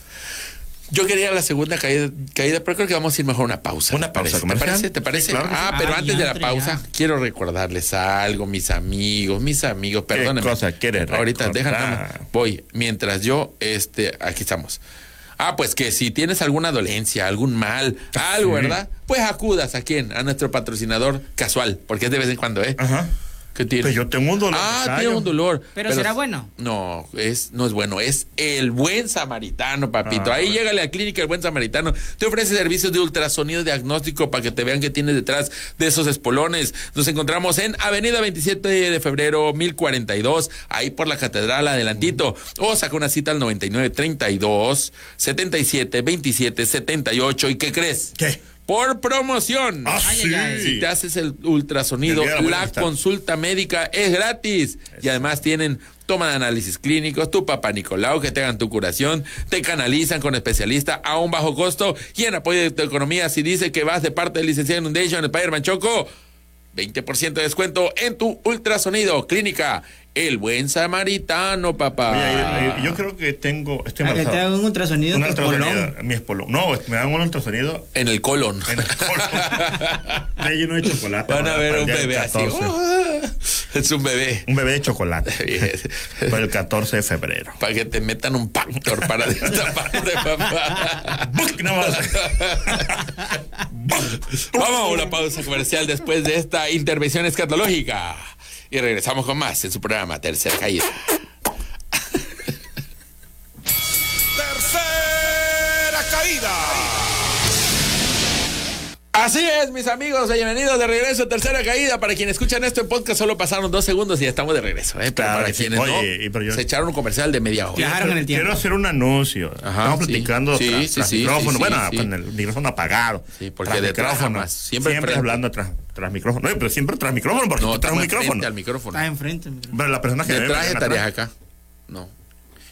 Yo quería la segunda caída, caída, pero creo que vamos a ir mejor a una pausa. Una ¿te pausa parece? ¿Te parece? ¿Te parece? Sí, claro que ah, sí. pero Ah, antes de la pausa, quiero recordarles algo, mis amigos, mis amigos, perdónenme. cosa quieres Ahorita, déjame. Voy, mientras yo, este, aquí estamos. Ah, pues que si tienes alguna dolencia, algún mal, algo, Sí. ¿verdad? Pues acudas a quién? A nuestro patrocinador casual, porque es de vez en cuando, ¿eh? Ajá. ¿Qué tiene? Yo tengo un dolor Ah, tiene un dolor. Pero será bueno. No, es, no es bueno. Es el buen samaritano, papito. Ah, Ahí llega la clínica El Buen Samaritano. Te ofrece servicios de ultrasonido diagnóstico para que te vean qué tienes detrás de esos espolones. Nos encontramos en Avenida 27 de febrero 1042, ahí por la catedral adelantito. O saca una cita al 9932 77 27 78. ¿Y qué crees? ¿Qué? Por promoción. Ah, sí. Si te haces el ultrasonido, El la consulta médica es gratis. Y además tienen toma de análisis clínicos, tu papá Nicolau, que te hagan tu curación, te canalizan con especialista a un bajo costo y en apoyo de tu economía. Si dice que vas de parte del licenciado Inundation, Spider-Man Choco, 20% de descuento en tu ultrasonido. Clínica El Buen Samaritano, papá. Oye, yo creo que tengo. Estoy A que te hagan un ultrasonido Un ultrasonido. Mi espolón. No, me dan un ultrasonido En el colon. en el colon. Relleno de chocolate. Van a ver un bebé así. 14. ¡oh! Es un bebé. Un bebé de chocolate. Para el 14 de febrero. Para que te metan un Pactor para destaparte, papá. Nada más. Vamos a una pausa comercial después de esta intervención escatológica. Y regresamos con más en su programa Tercera Caída. Así es, mis amigos, bienvenidos de regreso a Tercera Caída. Para quienes escuchan esto en podcast, solo pasaron dos segundos y ya estamos de regreso. ¿eh? Pero Claro para quienes Oye, y no, pero yo- se echaron un comercial de media hora. Viajaron en el tiempo. Quiero hacer un anuncio. Estamos sí. platicando Sí, tras, sí, tras sí, micrófono. sí, bueno, sí. con el micrófono apagado. Sí, porque Tras detrás micrófono. jamás. Siempre Siempre, hablando tras, tras micrófono. No, pero siempre tras micrófono porque No, tras un estamos micrófono. al micrófono. Estás enfrente. micro. Pero las personas que me ven estarías acá. No.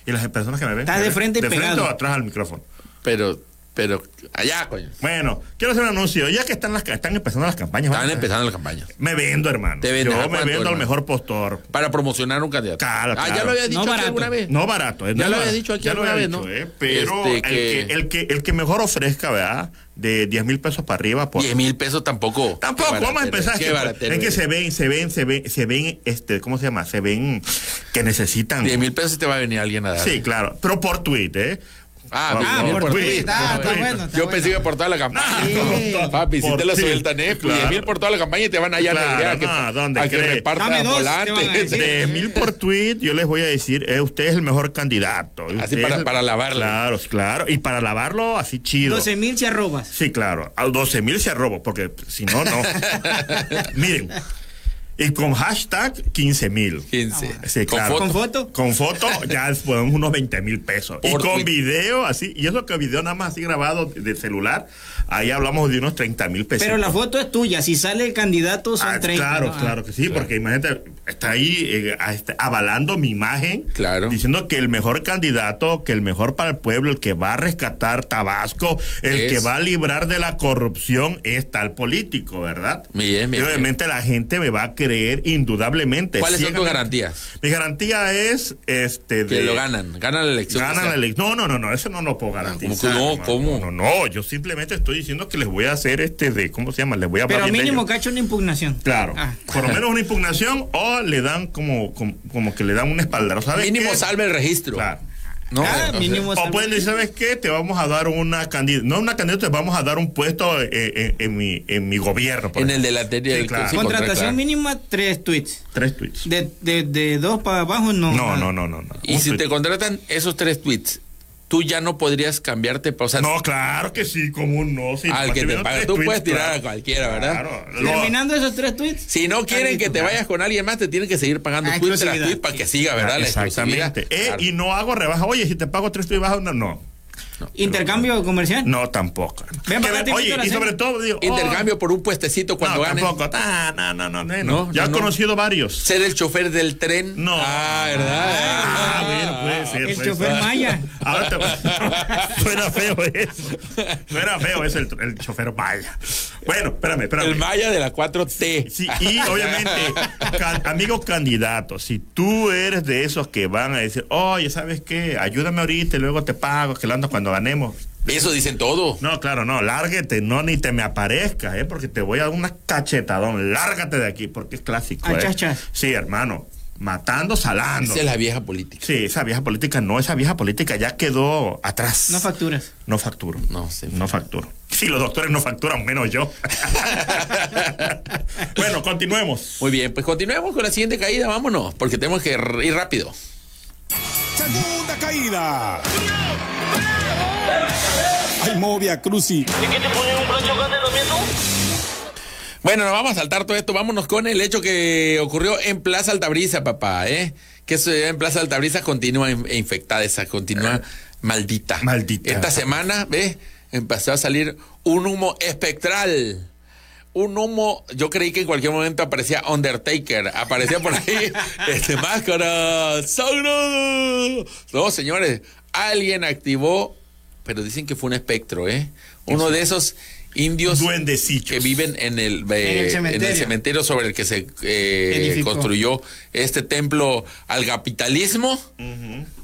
Y las personas que me ven. Estás de frente ¿De frente o atrás al micrófono? Pero, pero, allá, coño. Bueno, quiero hacer un anuncio. Ya que están, las, están empezando las campañas. Están empezando la campaña. Me vendo, hermano. Te vendes, Yo ¿a me cuánto, vendo al mejor postor. Para promocionar un candidato. Claro, Ah, ya claro. lo había dicho No aquí alguna vez. No barato. Ya no lo había dicho aquí Ya lo alguna había vez, dicho, ¿no? ¿eh? Pero Este, el, que- que, el, que, el que mejor ofrezca, ¿verdad? De 10 mil pesos para arriba. Por... 10 mil pesos tampoco. Tampoco, vamos a empezar. Es que se ven, se ven, se ven, se ven, este, ¿cómo se llama? Se ven que necesitan. 10 mil pesos te va a venir alguien a dar. Sí, claro. Pero por tweet, ¿eh? Ah, Ah, bien, por tweet, tweet. Ah, por está tweet. bueno. está Yo pensé que por toda la campaña. Sí. Papi, si Por te lo sueltan, ¿eh? claro. 10 mil por toda la campaña y te van allá Claro, a, que, no, ¿dónde a que repartan volantes. decir. De mil por tweet, yo les voy a decir, eh, usted es el mejor candidato. Así para- lavarlo. Claro, claro. Y para lavarlo así chido. 12 mil si arrobas. Sí, claro. A 12 mil se arrobo, porque si no, no. Miren. Y con hashtag 15 mil. 15. Sí, Con claro. foto. ¿Con foto? Con foto ya podemos unos 20 mil pesos. y con tweet. video así, y eso que video nada más así grabado de celular, ahí hablamos de unos 30 mil pesos. Pero la foto es tuya. Si sale el candidato son Ah, 30. claro, ¿no? Ah. claro que sí, porque imagínate, está ahí eh, este, avalando mi imagen, Claro. diciendo que el mejor candidato, que el mejor para el pueblo, el que va a rescatar Tabasco, el Es. que va a librar de la corrupción es tal político, ¿verdad? Bien, bien, y obviamente la gente me va a creer indudablemente. ¿Cuáles son tus garantías? Mi garantía es este Que de- lo ganan. Ganan la elección. Ganan o sea. la elección. No, no, no, no, eso no lo puedo garantizar. ¿cómo que no? ¿Cómo? No, no, yo simplemente estoy diciendo que les voy a hacer este de, ¿cómo se llama? Les voy a Pero mínimo ellos. cacho una impugnación. Claro, Ah. por lo menos una impugnación o le dan como, como, como que le dan un espaldaro, ¿sabes? Mínimo qué? salve el registro. Claro. No, Ah, O mínimo pueden decir, ¿sabes qué? Te vamos a dar una candidata, no una candidata, te vamos a dar un puesto eh, eh, en, mi, en mi gobierno. por En el de la teoría Sí, del claro. sí, Contratación mínima, tres tweets. Tres tweets. De, de, de dos para abajo, no. No, nada. no, no, no. no. Y Un si tweet. te contratan esos tres tweets, tú ya no podrías cambiarte. O sea, No, claro que sí, como no. Sí, al que te paga. Tú tweets, puedes tirar claro. a cualquiera, ¿verdad? Claro. Lo- Terminando esos tres tweets. Si no quieren que te Claro. vayas con alguien más, te tienen que seguir pagando Ah, tweet tras exclusividad. tweet para que siga, ¿verdad? La. Exactamente. Eh, Claro. Y no hago rebaja. Oye, si te pago tres tweets bajas, no, no. Intercambio comercial. No, tampoco. Ven Que para acá, ve- te oye, y sobre todo, digo, oh, Intercambio por un puestecito cuando no, ganes. tampoco. Ah, no, no, no, no, Ya no, he no. conocido varios. Ser el chofer del tren. No. Ah, ¿verdad? Ah, bueno, puede ser. El puede chofer ser. Maya. Ahora te... Suena feo eso. Suena feo eso, el, el chofer Maya. Bueno, espérame, espérame. El Maya de la 4T. Sí, y obviamente, can- amigos candidatos, si tú eres de esos que van a decir, oye, ¿sabes qué? Ayúdame ahorita y luego te pago, que lo ando cuando ganemos. Eso dicen todo. No, claro, no, lárguete, no, ni te me aparezcas, ¿eh? Porque te voy a dar una cachetadón. Lárgate de aquí, porque es clásico, ¿eh? Achachas. Sí, hermano. Matando, salando. Esa es la vieja política. Sí, esa vieja política, no, esa vieja política ya quedó atrás. No facturas. No facturo. No, sí. No facturo. Si los doctores no facturan, menos yo. bueno, continuemos. Muy bien, pues continuemos con la siguiente caída, vámonos, porque tenemos que ir rápido. Segunda caída. Ay, Movia Cruci. ¿Y qué te ponen un plancho grande también tú? Bueno, nos vamos a saltar todo esto. Vámonos con el hecho que ocurrió en Plaza Altabrisa, papá, ¿eh? Que eso en Plaza Altabrisa continúa in- infectada, esa continúa maldita. Maldita. Esta semana, ¿ves? Empezó a salir un humo espectral. Un humo, yo creí que en cualquier momento aparecía Undertaker, aparecía por ahí, este máscara, sagrado. No, señores, alguien activó, pero dicen que fue un espectro, ¿eh? Uno de esos indios que viven en el, En el eh, cementerio. cementerio sobre el que se eh, construyó este templo al capitalismo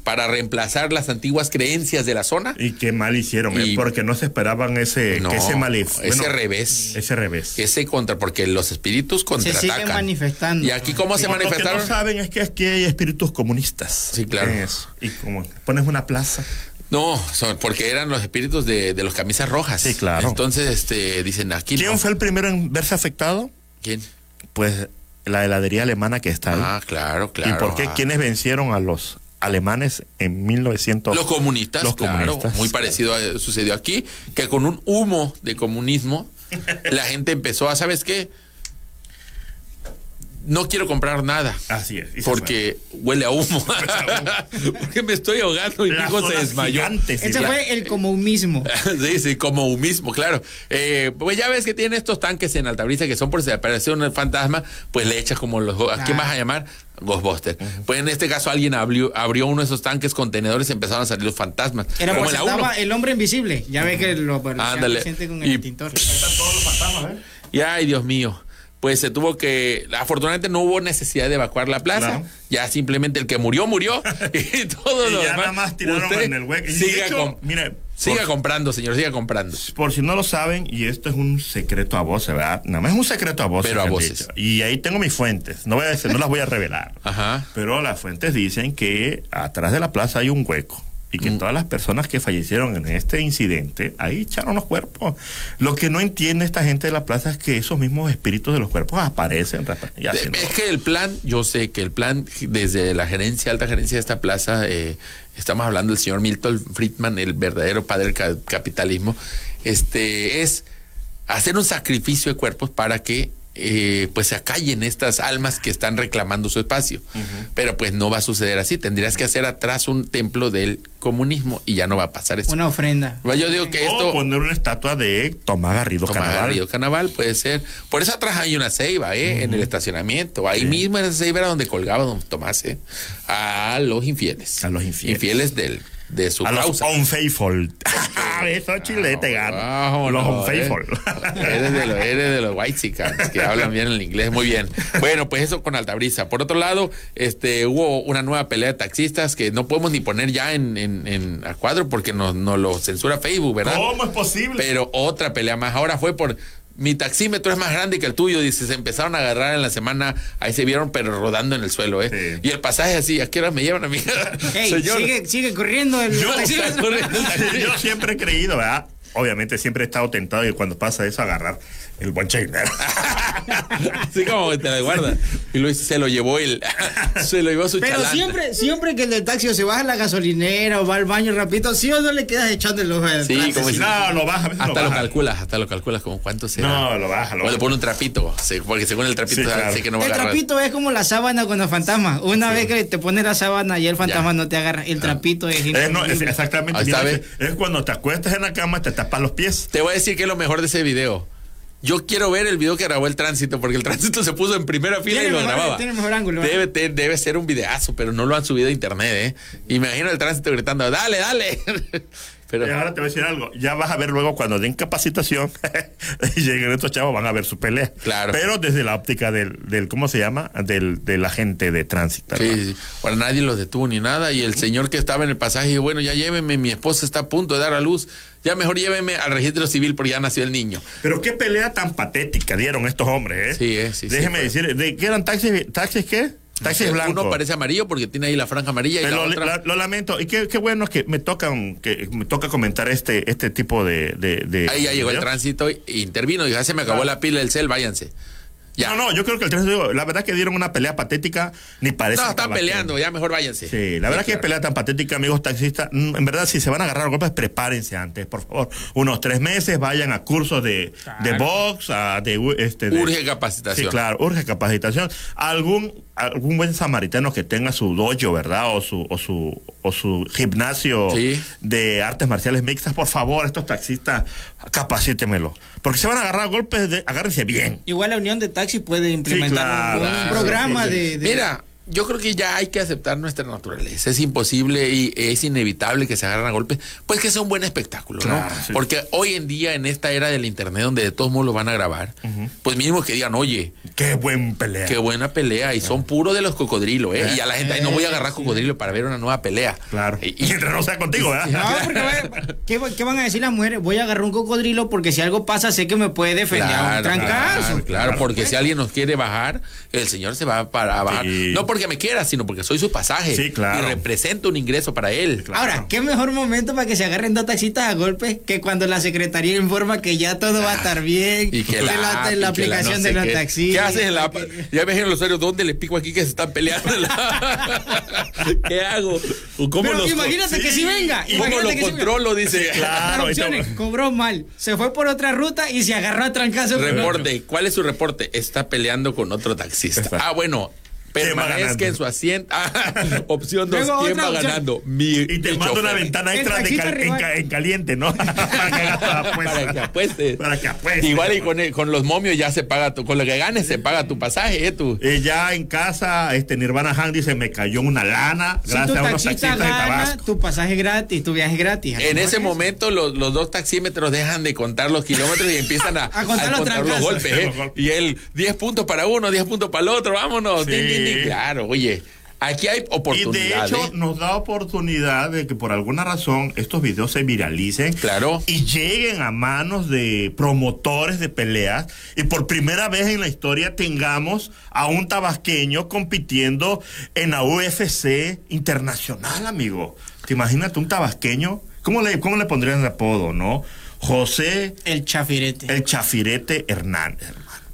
para reemplazar las antiguas creencias de la zona. Y qué mal hicieron, ¿eh? Y- porque no se esperaban ese, No, ese malef- ese bueno, revés. Ese revés. Ese contra, porque los espíritus contraatacan. siguen manifestando. ¿Y aquí cómo se Lo que manifestaron? no saben es que aquí hay espíritus comunistas. Sí, claro. Eso. Y como pones una plaza. No, son porque eran los espíritus de, de los camisas rojas. Sí, claro. Entonces, este, dicen aquí. ¿Quién no. fue el primero en verse afectado? ¿Quién? Pues la heladería alemana que está ahí. Ah, claro, claro. ¿Y por qué? Ah. ¿Quiénes vencieron a los alemanes en 1900? Los comunistas, Los claro. comunistas. Muy parecido a- sucedió aquí, que con un humo de comunismo, la gente empezó a, ¿sabes qué? No quiero comprar nada. Así es. Porque huele a humo. porque me estoy ahogando y mi hijo se desmayó. gigantes, Ese fue el comunismo. sí, sí, como humismo, claro. Eh, pues ya ves que tiene estos tanques en Altabrisa que son por si aparece un fantasma, pues le echas como los. ¿A quién Ah. vas a llamar? Ghostbuster. Pues en este caso alguien abrió, abrió uno de esos tanques contenedores y empezaron a salir los fantasmas. Era como pues estaba el hombre invisible. Ya ve que lo Ándale. siente con Y- el tintor. Y ay, Dios mío. Pues se tuvo que. Afortunadamente no hubo necesidad de evacuar la plaza. Claro. Ya simplemente el que murió, murió. y todo Y lo ya demás. nada más tiraron usted en el hueco. Siga, hecho, com- mire, siga por- comprando, señor, siga comprando. Por si no lo saben, y esto es un secreto a voces, ¿verdad? Nada más es un secreto a voces. Pero a voces. dicho. Y ahí tengo mis fuentes. No, voy a decir, no las voy a revelar. Ajá. Pero las fuentes dicen que atrás de la plaza hay un hueco. Y que Mm. todas las personas que fallecieron en este incidente, ahí echaron los cuerpos. Lo que no entiende esta gente de la plaza es que esos mismos espíritus de los cuerpos aparecen. Es que el plan, yo sé que el plan desde la gerencia, alta gerencia de esta plaza, eh, estamos hablando del señor Milton Friedman, el verdadero padre del ca- capitalismo, este es hacer un sacrificio de cuerpos para que eh, pues se acallen estas almas que están reclamando su espacio. Pero pues no va a suceder así. Tendrías que hacer atrás un templo del comunismo y ya no va a pasar eso. Una ofrenda. Yo digo que O poner una estatua de Tomás Garrido Tomás Carnaval. Garrido Carnaval puede ser. Por eso atrás hay una ceiba, ¿eh? En el estacionamiento. Ahí mismo en esa ceiba era donde colgaba don Tomás, ¿eh? A los infieles. A los infieles. Infieles del, de su A los unfaithful. Eso Chile te gana. Vámonos, Los eh. unfaithful. Eres de los, eres de los white que hablan bien el inglés, muy bien. Bueno, pues eso con Altabrisa. Por otro lado, este hubo una nueva pelea de taxistas que no podemos ni poner ya en, en- en- a cuadro porque nos no lo censura Facebook, ¿verdad? ¿Cómo es posible? Pero otra pelea más. Ahora fue por. Mi taxímetro es más grande que el tuyo, dice. Se empezaron a agarrar en la semana. Ahí se vieron, pero rodando en el suelo, ¿eh? Sí. Y el pasaje así, ¿a qué hora me llevan a mí? Ey, Señor. sigue, sigue corriendo el Yo, corriendo yo siempre he creído, ¿verdad? Obviamente siempre he estado tentado y cuando pasa eso agarrar el buen dinero. Así como que te la guarda. Y Luis se lo llevó el. se lo llevó su Pero siempre, siempre que el del taxi o se baja a la gasolinera o va al baño rapidito, ¿sí o no le quedas echando el ojo al Sí, como si- No, lo baja, a veces Hasta lo calculas, hasta lo calculas como cuánto será. No, lo baja, lo o le baja. pone un trapito, porque según el trapito Sí, sabe claro. que no va a El agarrar. trapito es como la sábana con los fantasmas. Una vez que te pones la sábana y el fantasma Ya. no te agarra, el trapito es Es, no, es exactamente. Mira, es cuando te acuestas en la cama, te tapas los pies. Te voy a decir que es lo mejor de ese video. Yo quiero ver el video que grabó el tránsito, porque el tránsito se puso en primera fila Tiene y lo mejor- grababa. tiene mejor ángulo, ¿eh? Debe, te- debe ser un videazo, pero no lo han subido a internet, ¿eh? Imagino el tránsito gritando, dale, dale. Pero- Y ahora te voy a decir algo. Ya vas a ver luego cuando den capacitación y lleguen estos chavos, van a ver su pelea. Claro. Pero desde la óptica del, del ¿cómo se llama? Del, del agente de tránsito. Sí, sí. Para nadie los detuvo ni nada. Y el señor que estaba en el pasaje dijo, bueno, ya llévenme, mi esposa está a punto de dar a luz. Ya mejor llévenme al registro civil porque ya nació el niño. Pero qué pelea tan patética dieron estos hombres, ¿eh? Sí, eh, sí, sí, Déjeme fue. decir, ¿de qué eran taxis? ¿Taxis qué? Taxis blancos. Uno parece amarillo porque tiene ahí la franja amarilla y Pero la lo, otra... la- lo lamento. Y qué, qué bueno que me tocan, que me toca comentar este, este tipo de, de, de- Ahí ya llegó el tránsito y intervino. Dijo, "Ah, se me acabó la pila del cel, váyanse. Ya. No, no, yo creo que el tránsito, la verdad que dieron una pelea patética, ni parece. No, están peleando, ya mejor váyanse. Sí, la verdad que claro. pelea tan patética, amigos taxistas. Mm, En verdad, si se van a agarrar golpes, prepárense antes, por favor. Unos tres meses, vayan a cursos de, de box, a de, este, de- Urge capacitación. Sí, claro, urge capacitación. Algún, algún buen samaritano que tenga su dojo, ¿verdad? O su, o su, o su gimnasio Sí. de artes marciales mixtas, por favor, estos taxistas, capacítemelo. Porque se van a agarrar a golpes, de, agárrense bien. Igual la Unión de Taxi puede implementar claro, un, un claro, programa sí, sí. de, de- Mira, yo creo que ya hay que aceptar nuestra naturaleza. Es imposible y es inevitable que se agarren a golpes. Pues que sea un buen espectáculo, Claro, ¿no? sí. Porque hoy en día, en esta era del internet, donde de todos modos lo van a grabar, pues mínimo que digan, oye, Qué buen pelea. qué buena pelea. Y son puros de los cocodrilos, ¿eh? Y a la gente, "Ay, no voy a agarrar cocodrilo para ver una nueva pelea. Claro. Y, Y mientras no sea contigo, ¿verdad? No, porque va- ¿qué, qué van a decir las mujeres? Voy a agarrar un cocodrilo porque si algo pasa sé que me puede defender a un trancazo. Claro, claro, porque si alguien nos quiere bajar, el señor se va para a bajar. Sí. No porque me quiera, sino porque soy su pasaje. Sí, claro. Y represento un ingreso para él. Ahora, qué mejor momento para que se agarren dos taxistas a golpe que cuando la secretaría informa que ya todo va a estar bien. Y que la, y que la aplicación no sé de los qué. taxistas. ¿Qué haces en la app? Ya me dijeron los usuarios, ¿dónde le pico aquí que se están peleando? ¿Qué hago? ¿O ¿Cómo Pero los imagínate con- que si venga. ¿Y cómo lo sí controlo? Dice. claro. Opciones, cobró mal, se fue por otra ruta y se agarró a trancazo. Reporte. ¿Cuál es su reporte? Está peleando con otro taxista. Exacto. Ah, bueno. ¿Quién va Permanezca en su asiento. Ah, opción 2. Luego ¿Quién va opción. ganando? Mi, Y te el mando una ventana El extra de cal- en, caliente, ¿no? para que. Para que apuestes. Para que apuestes. Igual y con, el- con los momios ya se paga tu, con lo que ganes se paga tu pasaje, ¿eh? Tu. Eh, ya en casa, este Nirvana Han dice, me cayó una lana Si gracias a unos taxista taxistas de Tabasco. tu pasaje gratis, tu viaje gratis. En ¿No ese es? momento los, los dos taxímetros dejan de contar los kilómetros y empiezan a, A contar los golpes. ¿eh? Y él, 10 puntos para uno, 10 puntos para el otro, vámonos. Sí. Claro, oye, aquí hay Y de hecho nos da oportunidad de que por alguna razón estos videos se viralicen Claro. y lleguen a manos de promotores de peleas y por primera vez en la historia tengamos a un tabasqueño compitiendo en la UFC internacional, amigo. ¿Te imaginas tú un tabasqueño? ¿Cómo le, cómo le pondrían de apodo, no? José El chafirete. el Chafirete Hernández.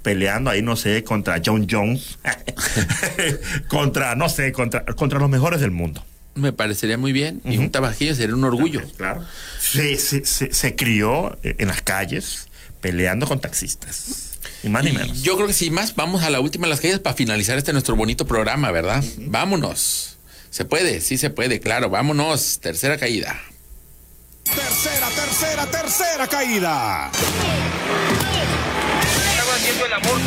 Peleando ahí, no sé, contra John Jones. contra, no sé, contra, contra los mejores del mundo. Me parecería muy bien. Y un tabasqueño sería un orgullo. Claro. Se, se, se- se crió eh, en las calles peleando con taxistas. Ni más ni Y menos. Yo creo que sin más, vamos a la última de las calles para finalizar este nuestro bonito programa, ¿verdad? Vámonos. Se puede, sí se puede, claro. Vámonos. Tercera caída. Tercera, tercera, tercera caída. El amor.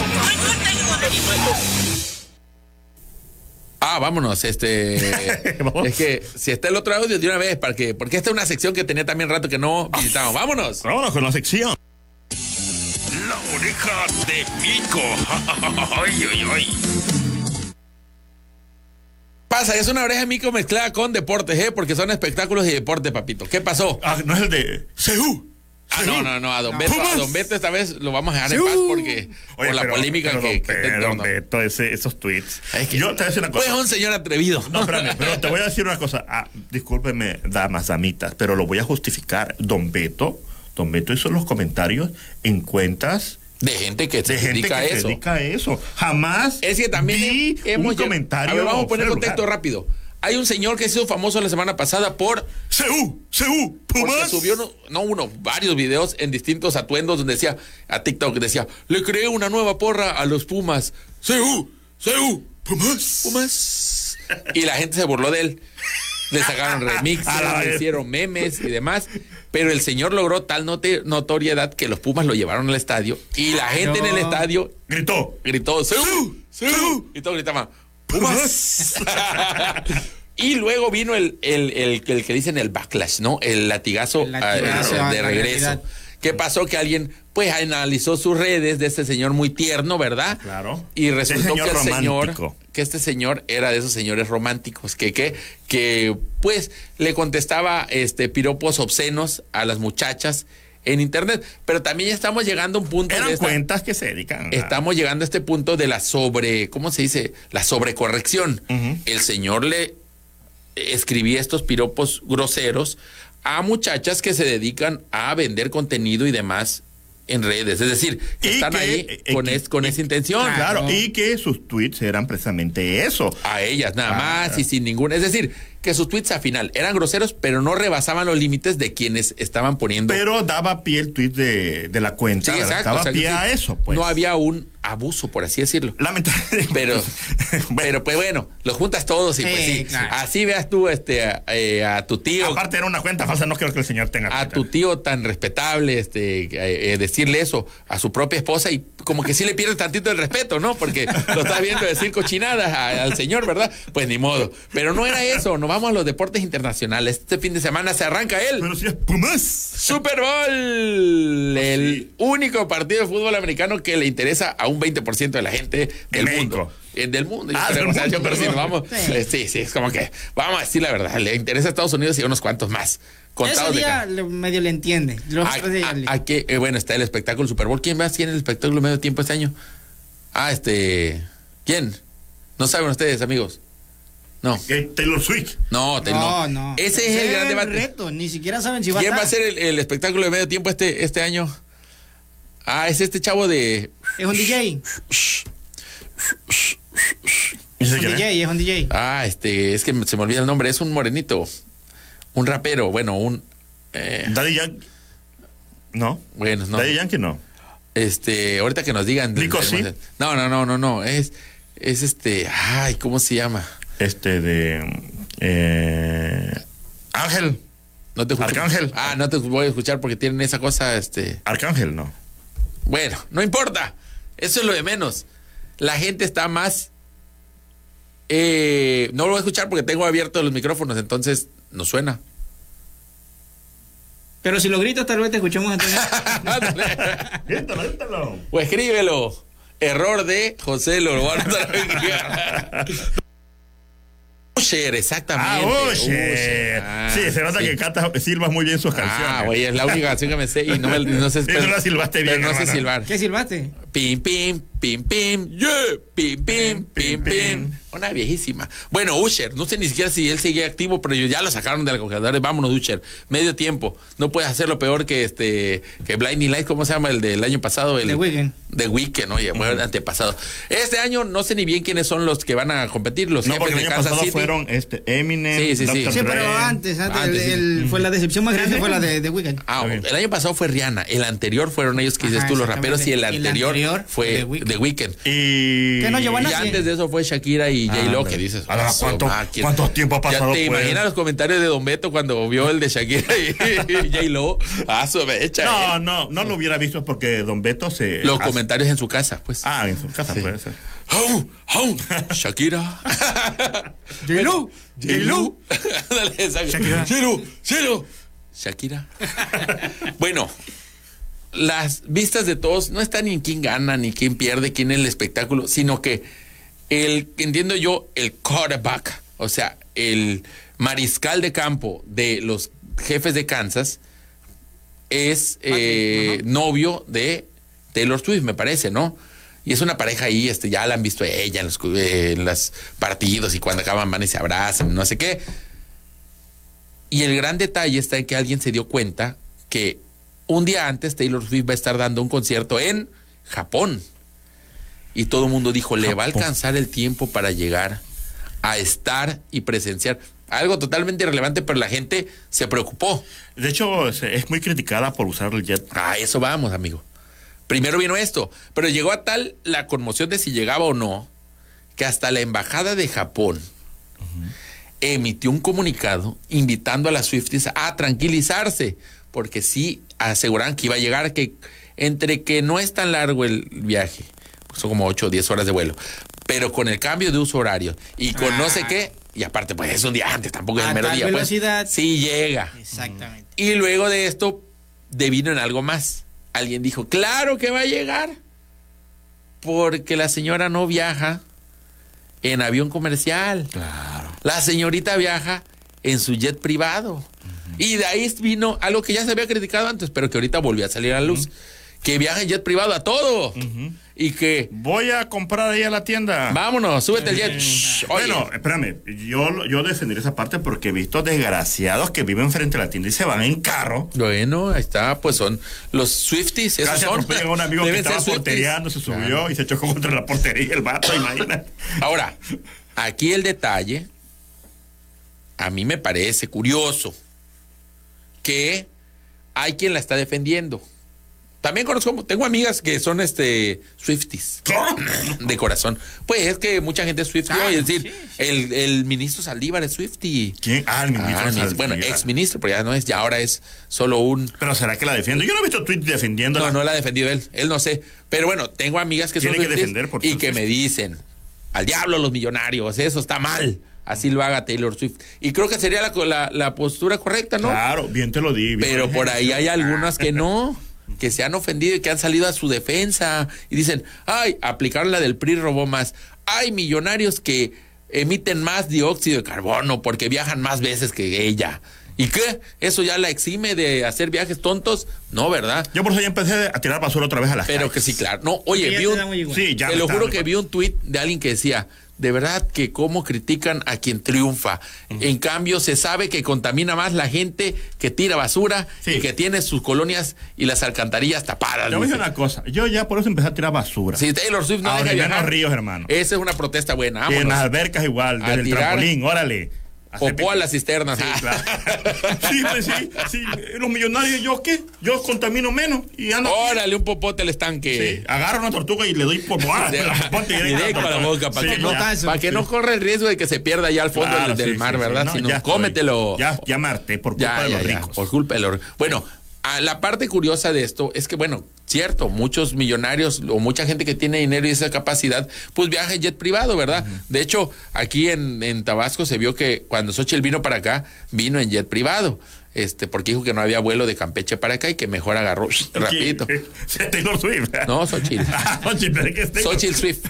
Ah, vámonos, este. Vamos. es que si está el otro audio de una vez, para que, porque esta es una sección que tenía también rato que no visitamos. Vámonos. Vámonos con la sección. La oreja de Mico. ay, ay, ay. Pasa, es una oreja de mico mezclada con deportes, ¿eh? Porque son espectáculos y deporte, papito. ¿Qué pasó? Ah, no es el de Seú. Ah, no, no, no, a Don Beto, a. Don Beto esta vez lo vamos a dejar en paz porque por la pero- polémica pero que, don que don. Beto, ese- esos tweets. Es que- Yo te voy a decir una Pues cosa. es un señor atrevido. No, espérame, pero te voy a decir una cosa. Ah, discúlpenme, damas, damitas, pero lo voy a justificar. Don Beto, Don Beto hizo los comentarios en cuentas De gente que se de gente dedica que a se eso. dedica a eso. Jamás Es que también vi hemos un comentario. A ver, vamos a poner contexto rápido. Hay un señor que se hizo famoso la semana pasada por Seú, Seú, porque Pumas. subió no, no uno, varios videos en distintos atuendos donde decía a TikTok decía, "Le creé una nueva porra a los Pumas." Seú, Seú, Pumas. Pumas. Y la gente se burló de él. Le sacaron remixes, le hicieron memes y demás. Pero el señor logró tal notoriedad que los Pumas lo llevaron al estadio y la gente en el estadio Gritó. gritó ¡Seú! ¡Seú! Y todos gritaban ¡Pumas! Y luego vino el, el, el, el que dicen el backlash, ¿no? El latigazo, El latigazo ah, a de regreso. ¿Qué pasó? Que alguien, pues, analizó sus redes de este señor muy tierno, ¿verdad? Claro. Y Ese resultó señor que el señor, que este señor era de esos señores románticos, que, que, que, pues, le contestaba este piropos obscenos a las muchachas en internet. Pero también ya estamos llegando a un punto de Eran esta- cuentas que se dedican. a- Estamos llegando a este punto de la sobre, ¿cómo se dice? La sobrecorrección. El señor le escribía estos piropos groseros a muchachas que se dedican a vender contenido y demás en redes. Es decir, que están que, ahí eh, con, que- es- con y- esa intención. Claro, Claro. y que sus tweets eran precisamente eso. A ellas nada Ah. más y sin ninguna. Es decir, que sus tweets al final eran groseros, pero no rebasaban los límites de quienes estaban poniendo. Pero daba pie el tweet de, de la cuenta. Sí, Daba o sea, pie sí, a eso, pues. No había un abuso, por así decirlo. Lamentablemente. Pero, pero pues bueno, los juntas todos y pues Sí, sí. claro. Así veas tú este, a, eh, a tu tío, Aparte era una cuenta falsa, no creo que el señor tenga. a tu tío tan respetable, este, eh, eh, decirle eso a su propia esposa y como que sí le pierdes tantito el respeto, ¿no? Porque lo estás viendo decir cochinadas a- al señor, ¿verdad? Pues ni modo. Pero no era eso, nos vamos a los deportes internacionales. Este fin de semana se arranca él. Pero si es Pumas. Super Bowl, el único partido de fútbol americano que le interesa a un 20% de la gente del México. mundo. Eh, del mundo, Ah, del yo perdón. vamos, eh, sí, sí, es como que vamos a decir la verdad, le interesa a Estados Unidos y a unos cuantos más. Contados Ese día medio le entiende. Los a, otros días a- le- a que, eh, bueno, está el espectáculo Super Bowl. ¿Quién más tiene el espectáculo medio tiempo este año? Ah, este. ¿Quién? No saben ustedes, amigos. No, Taylor Swift. no, te- no, no. Ese es el gran debate. reto. Ni siquiera saben si va a ¿Quién va a ser el, el espectáculo de medio tiempo este, este año? Ah, es este chavo de. Es un DJ. ¿Y Es un? DJ, es un DJ. Ah, este, es que se me olvida el nombre, es un morenito. Un rapero, bueno, un. eh, Daddy Yankee. No. bueno, no. Daddy Yankee no. Este, ahorita que nos digan. del- sí. No, no, no, no, no. Es, es este. Ay, ¿cómo se llama? Este de. Eh, Ángel. No te escucho. Arcángel. Ah, no te voy a escuchar porque tienen esa cosa, este. Arcángel, no. Bueno, no importa. Eso es lo de menos. La gente está más. eh, no lo voy a escuchar porque tengo abiertos los micrófonos, entonces no suena. Pero si lo gritas, tal vez te escuchemos entonces. Grítalo, grítalo. O escríbelo. Error de José Lorguano. Usher, exactamente. Ah, oye. Usher. Ah, sí, se nota sí. que canta, silbas muy bien sus canciones. Ah, güey, es la única canción que me sé y no, me, no sé. Sí, no la silbaste bien, pero no sé hermano. silbar. ¿Qué silbaste? Pim, pim, pim, pim, yeah, pim, pim, pim, pim. Una viejísima. Bueno, Usher, no sé ni siquiera si él sigue activo, pero ya lo sacaron de la congeladora. Vámonos, Usher. Medio tiempo. No puedes hacerlo peor que este, que Blinding Light, ¿cómo se llama? El del año pasado. El, The Weeknd. The Weeknd, oye, bueno, antepasado. Este año no sé ni bien quiénes son los que van a competir. Los No, jefes porque el de año Kansas pasado City. fueron este, Eminem, Sí, sí, sí. Dr. Sí, pero antes, antes, Antes, sí. el- fue la decepción más grande fue la de The Weeknd. Ah, el año pasado fue Rihanna, el anterior fueron ellos que dices Ajá, tú, los raperos, y El anterior, anterior, fue The Weeknd. The Weeknd. Y... Que no llevó a Y antes de eso fue Shakira y J-Lo, hombre. que dices. Ahora, "Ah, ¿cuánto- máquina". cuánto tiempo ha pasado, Ya te pues? imaginas los comentarios de Don Beto cuando vio el de Shakira y, y J-Lo. Ah, su mecha. No, eh. no, no lo hubiera visto porque Don Beto se... Los hace- comentarios en su casa, pues. Ah, en su casa puede ser. ¡Au! ¡Au! Shakira. J-Lo. J-Lo. Shakira. J-Lo. J-Lo. Shakira. bueno, las vistas de todos no están ni en quién gana, ni quién pierde, quién es el espectáculo, sino que el, entiendo yo, el quarterback, o sea, el mariscal de campo de los jefes de Kansas es eh, novio de Taylor Swift, me parece, ¿no? Y es una pareja ahí, este, ya la han visto ella en los, eh, en los partidos y cuando acaban van y se abrazan, no sé qué. Y el gran detalle está en que alguien se dio cuenta que un día antes Taylor Swift va a estar dando un concierto en Japón. Y todo el mundo dijo, le va a alcanzar el tiempo para llegar a estar y presenciar. Algo totalmente irrelevante, pero la gente se preocupó. De hecho, es muy criticada por usar el jet. A eso vamos, amigo. Primero vino esto, pero llegó a tal la conmoción de si llegaba o no, que hasta la embajada de Japón emitió un comunicado invitando a las Swifties a tranquilizarse, porque sí aseguran que iba a llegar, que entre que no es tan largo el viaje, son como 8 o 10 horas de vuelo, pero con el cambio de uso horario y con no sé qué, Y aparte, pues es un día antes, tampoco es A el mero día. pues. velocidad. sí llega. Exactamente. Y luego de esto, devino en algo más. Alguien dijo, claro que va a llegar. Porque la señora no viaja en avión comercial. Claro. La señorita viaja en su jet privado. Y de ahí vino algo que ya se había criticado antes, pero que ahorita volvió a salir a la luz. Que viaja en jet privado a todo. Y que, Voy a comprar ahí a la tienda. vámonos, súbete el jet. Shh, oye. Bueno, espérame, yo, yo defenderé esa parte porque he visto desgraciados que viven frente a la tienda y se van en carro. Bueno, ahí está, pues son los Swifties. Esos Casi atropellan a un amigo que estaba portereando, se subió Claro. y se chocó contra la portería el vato, imagínate. Ahora, aquí el detalle, a mí me parece curioso que hay quien la está defendiendo. También conozco, tengo amigas que son este Swifties de corazón. Pues es que mucha gente es Swiftie, Ah, es decir, el, el ministro Saldívar es Swiftie. ¿Quién? Ah, el ministro Ah, Saldívar. bueno, ex ministro, pero ya no es, ya ahora es solo un Pero será que la defiende? Yo no he visto tweet defendiéndola. no, no la ha defendido él. Él no sé. Pero bueno, tengo amigas que son Tiene que Swifties defender por y que me dicen, al diablo los millonarios, eso está mal. Así lo haga Taylor Swift. Y creo que sería la, la- la postura correcta, ¿no? Claro, bien te lo di. bien. Pero por ahí hay algunas que no, que se han ofendido y que han salido a su defensa y dicen, ay, aplicaron la del PRI robó más. Hay millonarios que emiten más dióxido de carbono porque viajan más veces que ella. ¿Y qué? ¿Eso ya la exime de hacer viajes tontos? No, ¿verdad? Yo por eso ya empecé a tirar basura otra vez a las Pero calles. que sí, claro. No, oye, vi te un. Sí, ya te lo juro que vi un tuit de alguien que decía, de verdad que cómo critican a quien triunfa. En cambio, se sabe que contamina más la gente que tira basura Sí. y que tiene sus colonias y las alcantarillas tapadas. Te voy a decir una cosa. Yo ya por eso empecé a tirar basura. Si Taylor Swift no A deja viajar, los ríos, hermano. Esa es una protesta buena. Y en las albercas igual, A desde el tirar trampolín, órale. Popó a las cisternas. Sí, claro. sí, pues sí, sí. Los millonarios, ¿yo qué? Yo contamino menos y ando. Órale, un popote al estanque. Sí, agarro una tortuga y le doy Popote directo a la boca para, Sí, que no, para que no corra el riesgo de que se pierda ya al fondo Claro, del, mar. ¿verdad? No, Sino ya cómetelo. Ya, harté por culpa Ya, de los ya, ricos. por culpa de los Bueno, a la parte curiosa de esto es que, bueno, cierto, muchos millonarios o mucha gente que tiene dinero y esa capacidad, pues viaja en jet privado, ¿verdad? De hecho, aquí en, en Tabasco se vio que cuando Xochitl vino para acá, vino en jet privado. Este, porque dijo que no había vuelo de Campeche para acá y que mejor agarró rapidito. Taylor Swift. No, Xochitl. Ah, Xochitl, Swift.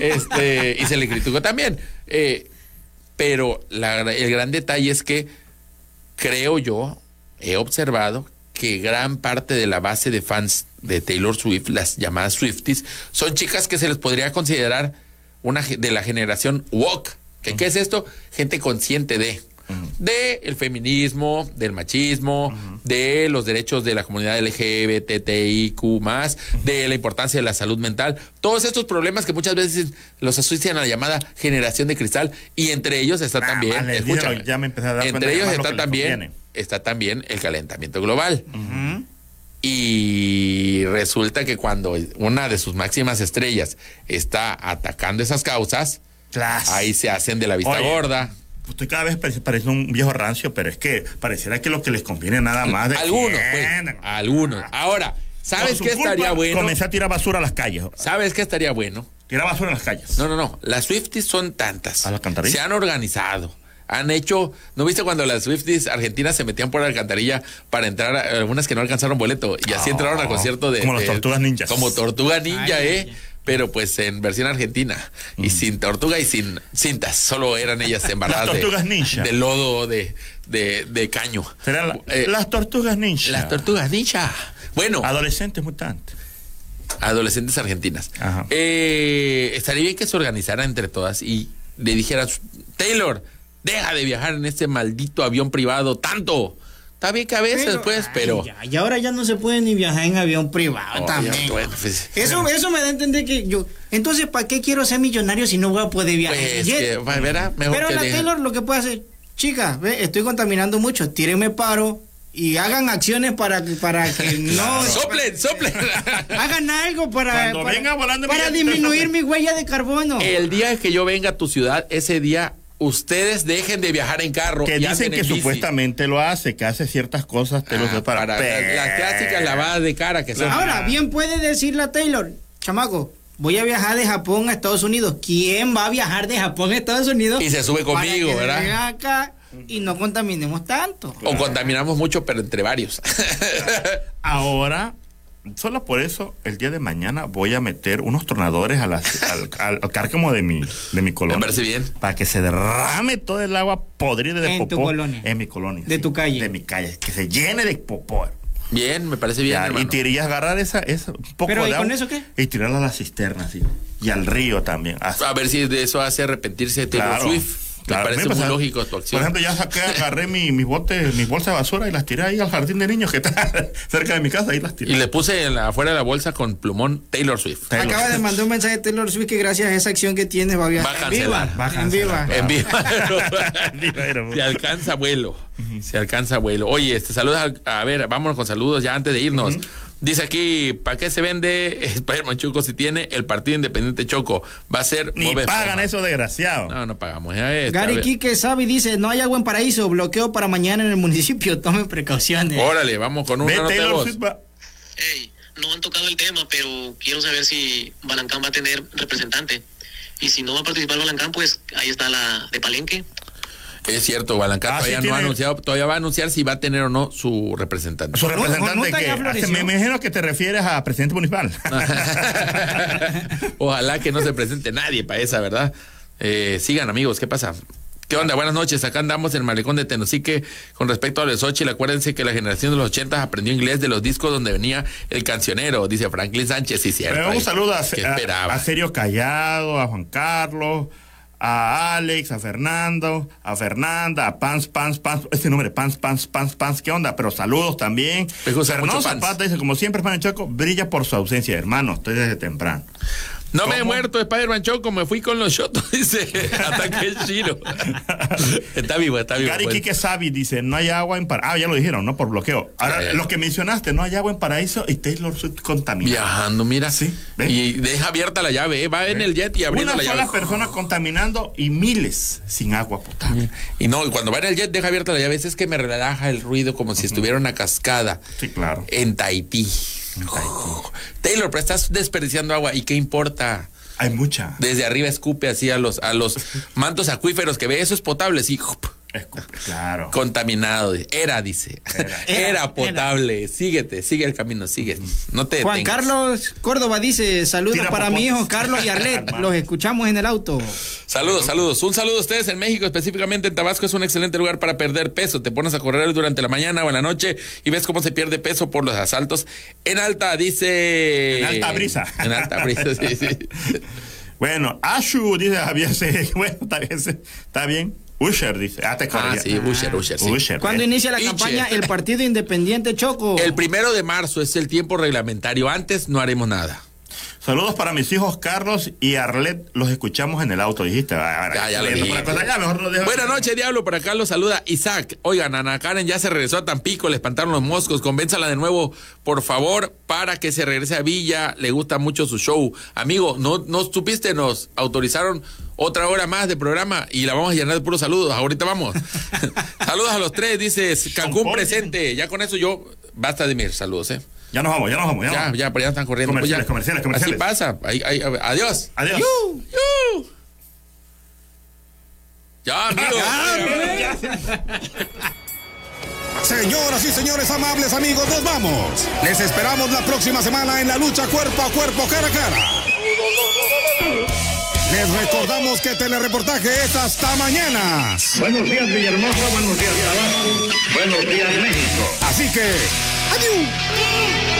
este, y se le criticó también. Eh, pero la- el gran detalle es que creo yo, he observado que gran parte de la base de fans de Taylor Swift, las llamadas Swifties, son chicas que se les podría considerar una de la generación woke. ¿Qué, qué es esto? Gente consciente de de el feminismo, del machismo, de los derechos de la comunidad LGBTIQ de la importancia de la salud mental, todos estos problemas que muchas veces los asocian a la llamada generación de cristal y entre ellos está Ah, también, vale, escúchame, dígalo, ya me a dar entre ellos más lo está también. Está también el calentamiento global. Y resulta que cuando una de sus máximas estrellas está atacando esas causas, ahí se hacen de la vista Oye, gorda. Usted cada vez parece, parece un viejo rancio, pero es que pareciera que lo que les conviene nada más de Algunos, pues. Algunos. Ahora, ¿sabes qué estaría bueno? Comencé a tirar basura a las calles. ¿Sabes qué estaría bueno? Tirar basura en las calles. No, no, no. Las Swifties son tantas. ¿A la alcantarilla? Se han organizado. Han hecho, ¿no viste cuando las Swifties argentinas se metían por la alcantarilla para entrar, a- algunas que no alcanzaron boleto y así Ah, entraron al concierto de... como las de- Tortugas Ninjas. Como Tortuga Ninja, Ay, ¿eh? Pero pues en versión argentina. Y sin tortuga y sin cintas. Solo eran ellas embarradas Las de- Tortugas Ninja. de, lodo de, de, de caño. Serán la- Eh, las tortugas ninja. las tortugas ninja. Bueno, Adolescentes mutantes. adolescentes argentinas. Ajá. Eh, estaría bien que se organizaran entre todas y le dijeran, Taylor, deja de viajar en este maldito avión privado tanto. Está bien que a veces, pues, ay, pero... ya, y ahora ya no se puede ni viajar en avión privado Oye, también. bueno, pues, Eso, eso me da a entender que yo. Entonces, ¿para qué quiero ser millonario si no voy a poder viajar? pues, que, va, verá, mejor Pero que la deje- Taylor lo que puede hacer, chica, ve, estoy contaminando mucho, tírenme paro y hagan acciones para que, para que no. ¡Soplen, soplen! Hagan algo para, Cuando para, venga volando para mi- disminuir mi huella de carbono. El día que yo venga a tu ciudad, ese día, ustedes dejen de viajar en carro. Que y dicen que supuestamente lo hace, que hace ciertas cosas, te lo Ah, sé para, para las clásicas lavadas de cara que son... Ahora, bien puede decir la Taylor, chamaco, voy a viajar de Japón a Estados Unidos. ¿Quién va a viajar de Japón a Estados Unidos? Y se sube para conmigo, que ¿verdad? venga acá y no contaminemos tanto. O contaminamos mucho, pero entre varios. Ahora, solo por eso, el día de mañana voy a meter unos tornadores a las- al, al, al cárcamo de mi, de mi colonia. Me parece bien. Para que se derrame todo el agua podrida de En tu popó. colonia. En mi colonia. De tu calle. De mi calle. Que se llene de popó. Bien, me parece bien, Ya, y tirías agarrar esa, esa un poco Pero, de ¿y con agua eso qué? Y tirarla a la cisterna, sí. Y al río también. Así. A ver si de eso hace arrepentirse Taylor Claro, Swift. Claro. Me parece muy lógico tu acción. Por ejemplo, ya saqué, agarré mi- mis botes, mis bolsas de basura y las tiré ahí al jardín de niños que está cerca de mi casa. Ahí las tiré. y le puse en la, afuera de la bolsa con plumón Taylor Swift. Taylor Acaba de mandar un mensaje de Taylor Swift que gracias a esa acción que tienes va a viajar. Va a en viva, cancelar. Va a en viva. En vivo. Pero- Se alcanza vuelo. Se alcanza vuelo. Oye, este saludos a, a ver, vámonos con saludos ya antes de irnos. Dice aquí, ¿para qué se vende Spider-Man Choco si tiene el Partido Independiente Choco? Va a ser Ni Bob Esponja. pagan eso, desgraciado. No, no pagamos. Ya está, a Gary. Quique Sabi dice, no hay agua en paraíso, bloqueo para mañana en el municipio, tomen precauciones. Órale, vamos con una nota de voz. Hey, no han tocado el tema, pero quiero saber si Balancán va a tener representante. Y si no va a participar Balancán, pues ahí está la de Palenque. Es cierto, Balancán Ah, todavía sí no ha tiene- anunciado, todavía va a anunciar si va a tener o no su representante. Su no- representante no que me imagino que te refieres a presidente municipal. Ojalá que no se presente nadie para esa, ¿verdad? Eh, sigan, amigos, ¿qué pasa? ¿Qué onda? Buenas noches. Acá andamos en el malecón de Tenosique. Con respecto a los Xochitl, acuérdense que la generación de los 80 aprendió inglés de los discos donde venía el cancionero, dice Franklin Sánchez. Sí, cierto. Pero un saludo a, ¿qué a- a Serio Callado, a Juan Carlos, a Alex, a Fernando, a Fernanda, a Pans, Pans, Pans, este nombre, Pans, Pans, Pans, Pans, ¿qué onda? Pero saludos también. Gusta Fernando. Zapata dice, como siempre, Pan Choco, brilla por su ausencia, hermano, estoy desde temprano. No me he muerto, Spider-Man Choco, me fui con los shotos, dice Ataque el Chino. está vivo, está vivo. Gary pues. Quique Savi dice, no hay agua en Paraíso. Ah, ya lo dijeron, ¿no? Por bloqueo. Ahora, Ya, ya. lo que mencionaste, no hay agua en Paraíso y Taylor Swift contaminada. Viajando, mira. Sí, ¿ven? Y deja abierta la llave, ¿eh? va en el jet y abriendo Una la sola llave. persona contaminando y miles sin agua potable. Y no, y cuando va en el jet deja abierta la llave, es que me relaja el ruido como si estuviera una cascada Sí, claro. en Tahití. Taylor, pero estás desperdiciando agua y qué importa. Hay mucha. Desde arriba escupe así a los, a los mantos acuíferos que ve, eso es potable, sí. Claro. Contaminado. Era, dice. Era, Era, potable. Síguete, sigue el camino, sigue. No te Juan detengas. Carlos Córdoba dice, saludos Tira para mi hijo Carlos y Arlet, los escuchamos en el auto. Saludos, saludos. Un saludo a ustedes en México, específicamente en Tabasco. Es un excelente lugar para perder peso. Te pones a correr durante la mañana o en la noche y ves cómo se pierde peso por los asaltos. En alta, dice. En alta brisa. En alta brisa, sí, sí. Bueno, Ashu dice Javier, bueno, está bien, está bien. Usher dice, ah, te Ah, sí, Usher, Usher, sí. Usher, ¿Cuándo eh. inicia la Iche. campaña El Partido Independiente Choco? El primero de marzo es el tiempo reglamentario. Antes no haremos nada. Saludos para mis hijos Carlos y Arlet, los escuchamos en el auto, dijiste. Ah, Ya, ya lo cosa, ya, mejor. Buenas noches, Diablo. Por acá los saluda Isaac. Oigan, Ana Karen ya se regresó a Tampico, le espantaron los moscos. Convénzala de nuevo, por favor, para que se regrese a Villa. Le gusta mucho su show. Amigo, no, no supiste, nos autorizaron otra hora más de programa y la vamos a llenar de puros saludos. Ahorita vamos. saludos a los tres, dice Cancún presente. Ya con eso yo, basta de mis saludos, ¿eh? Ya nos vamos, ya nos vamos. Ya, Ya, vamos. ya, pero ya están corriendo. Pues ya. Comerciales, comerciales, comerciales. Así pasa. Ahí- ahí- adiós. Adiós. Yu, yu. Ya, amigo. Señoras y señores amables amigos, nos vamos. Les esperamos la próxima semana en la lucha cuerpo a cuerpo, cara a cara. Les recordamos que telereportaje es hasta mañana. Buenos días, Villahermosa. Buenos días, Tabasco. Buenos días, México. Así que, adiós.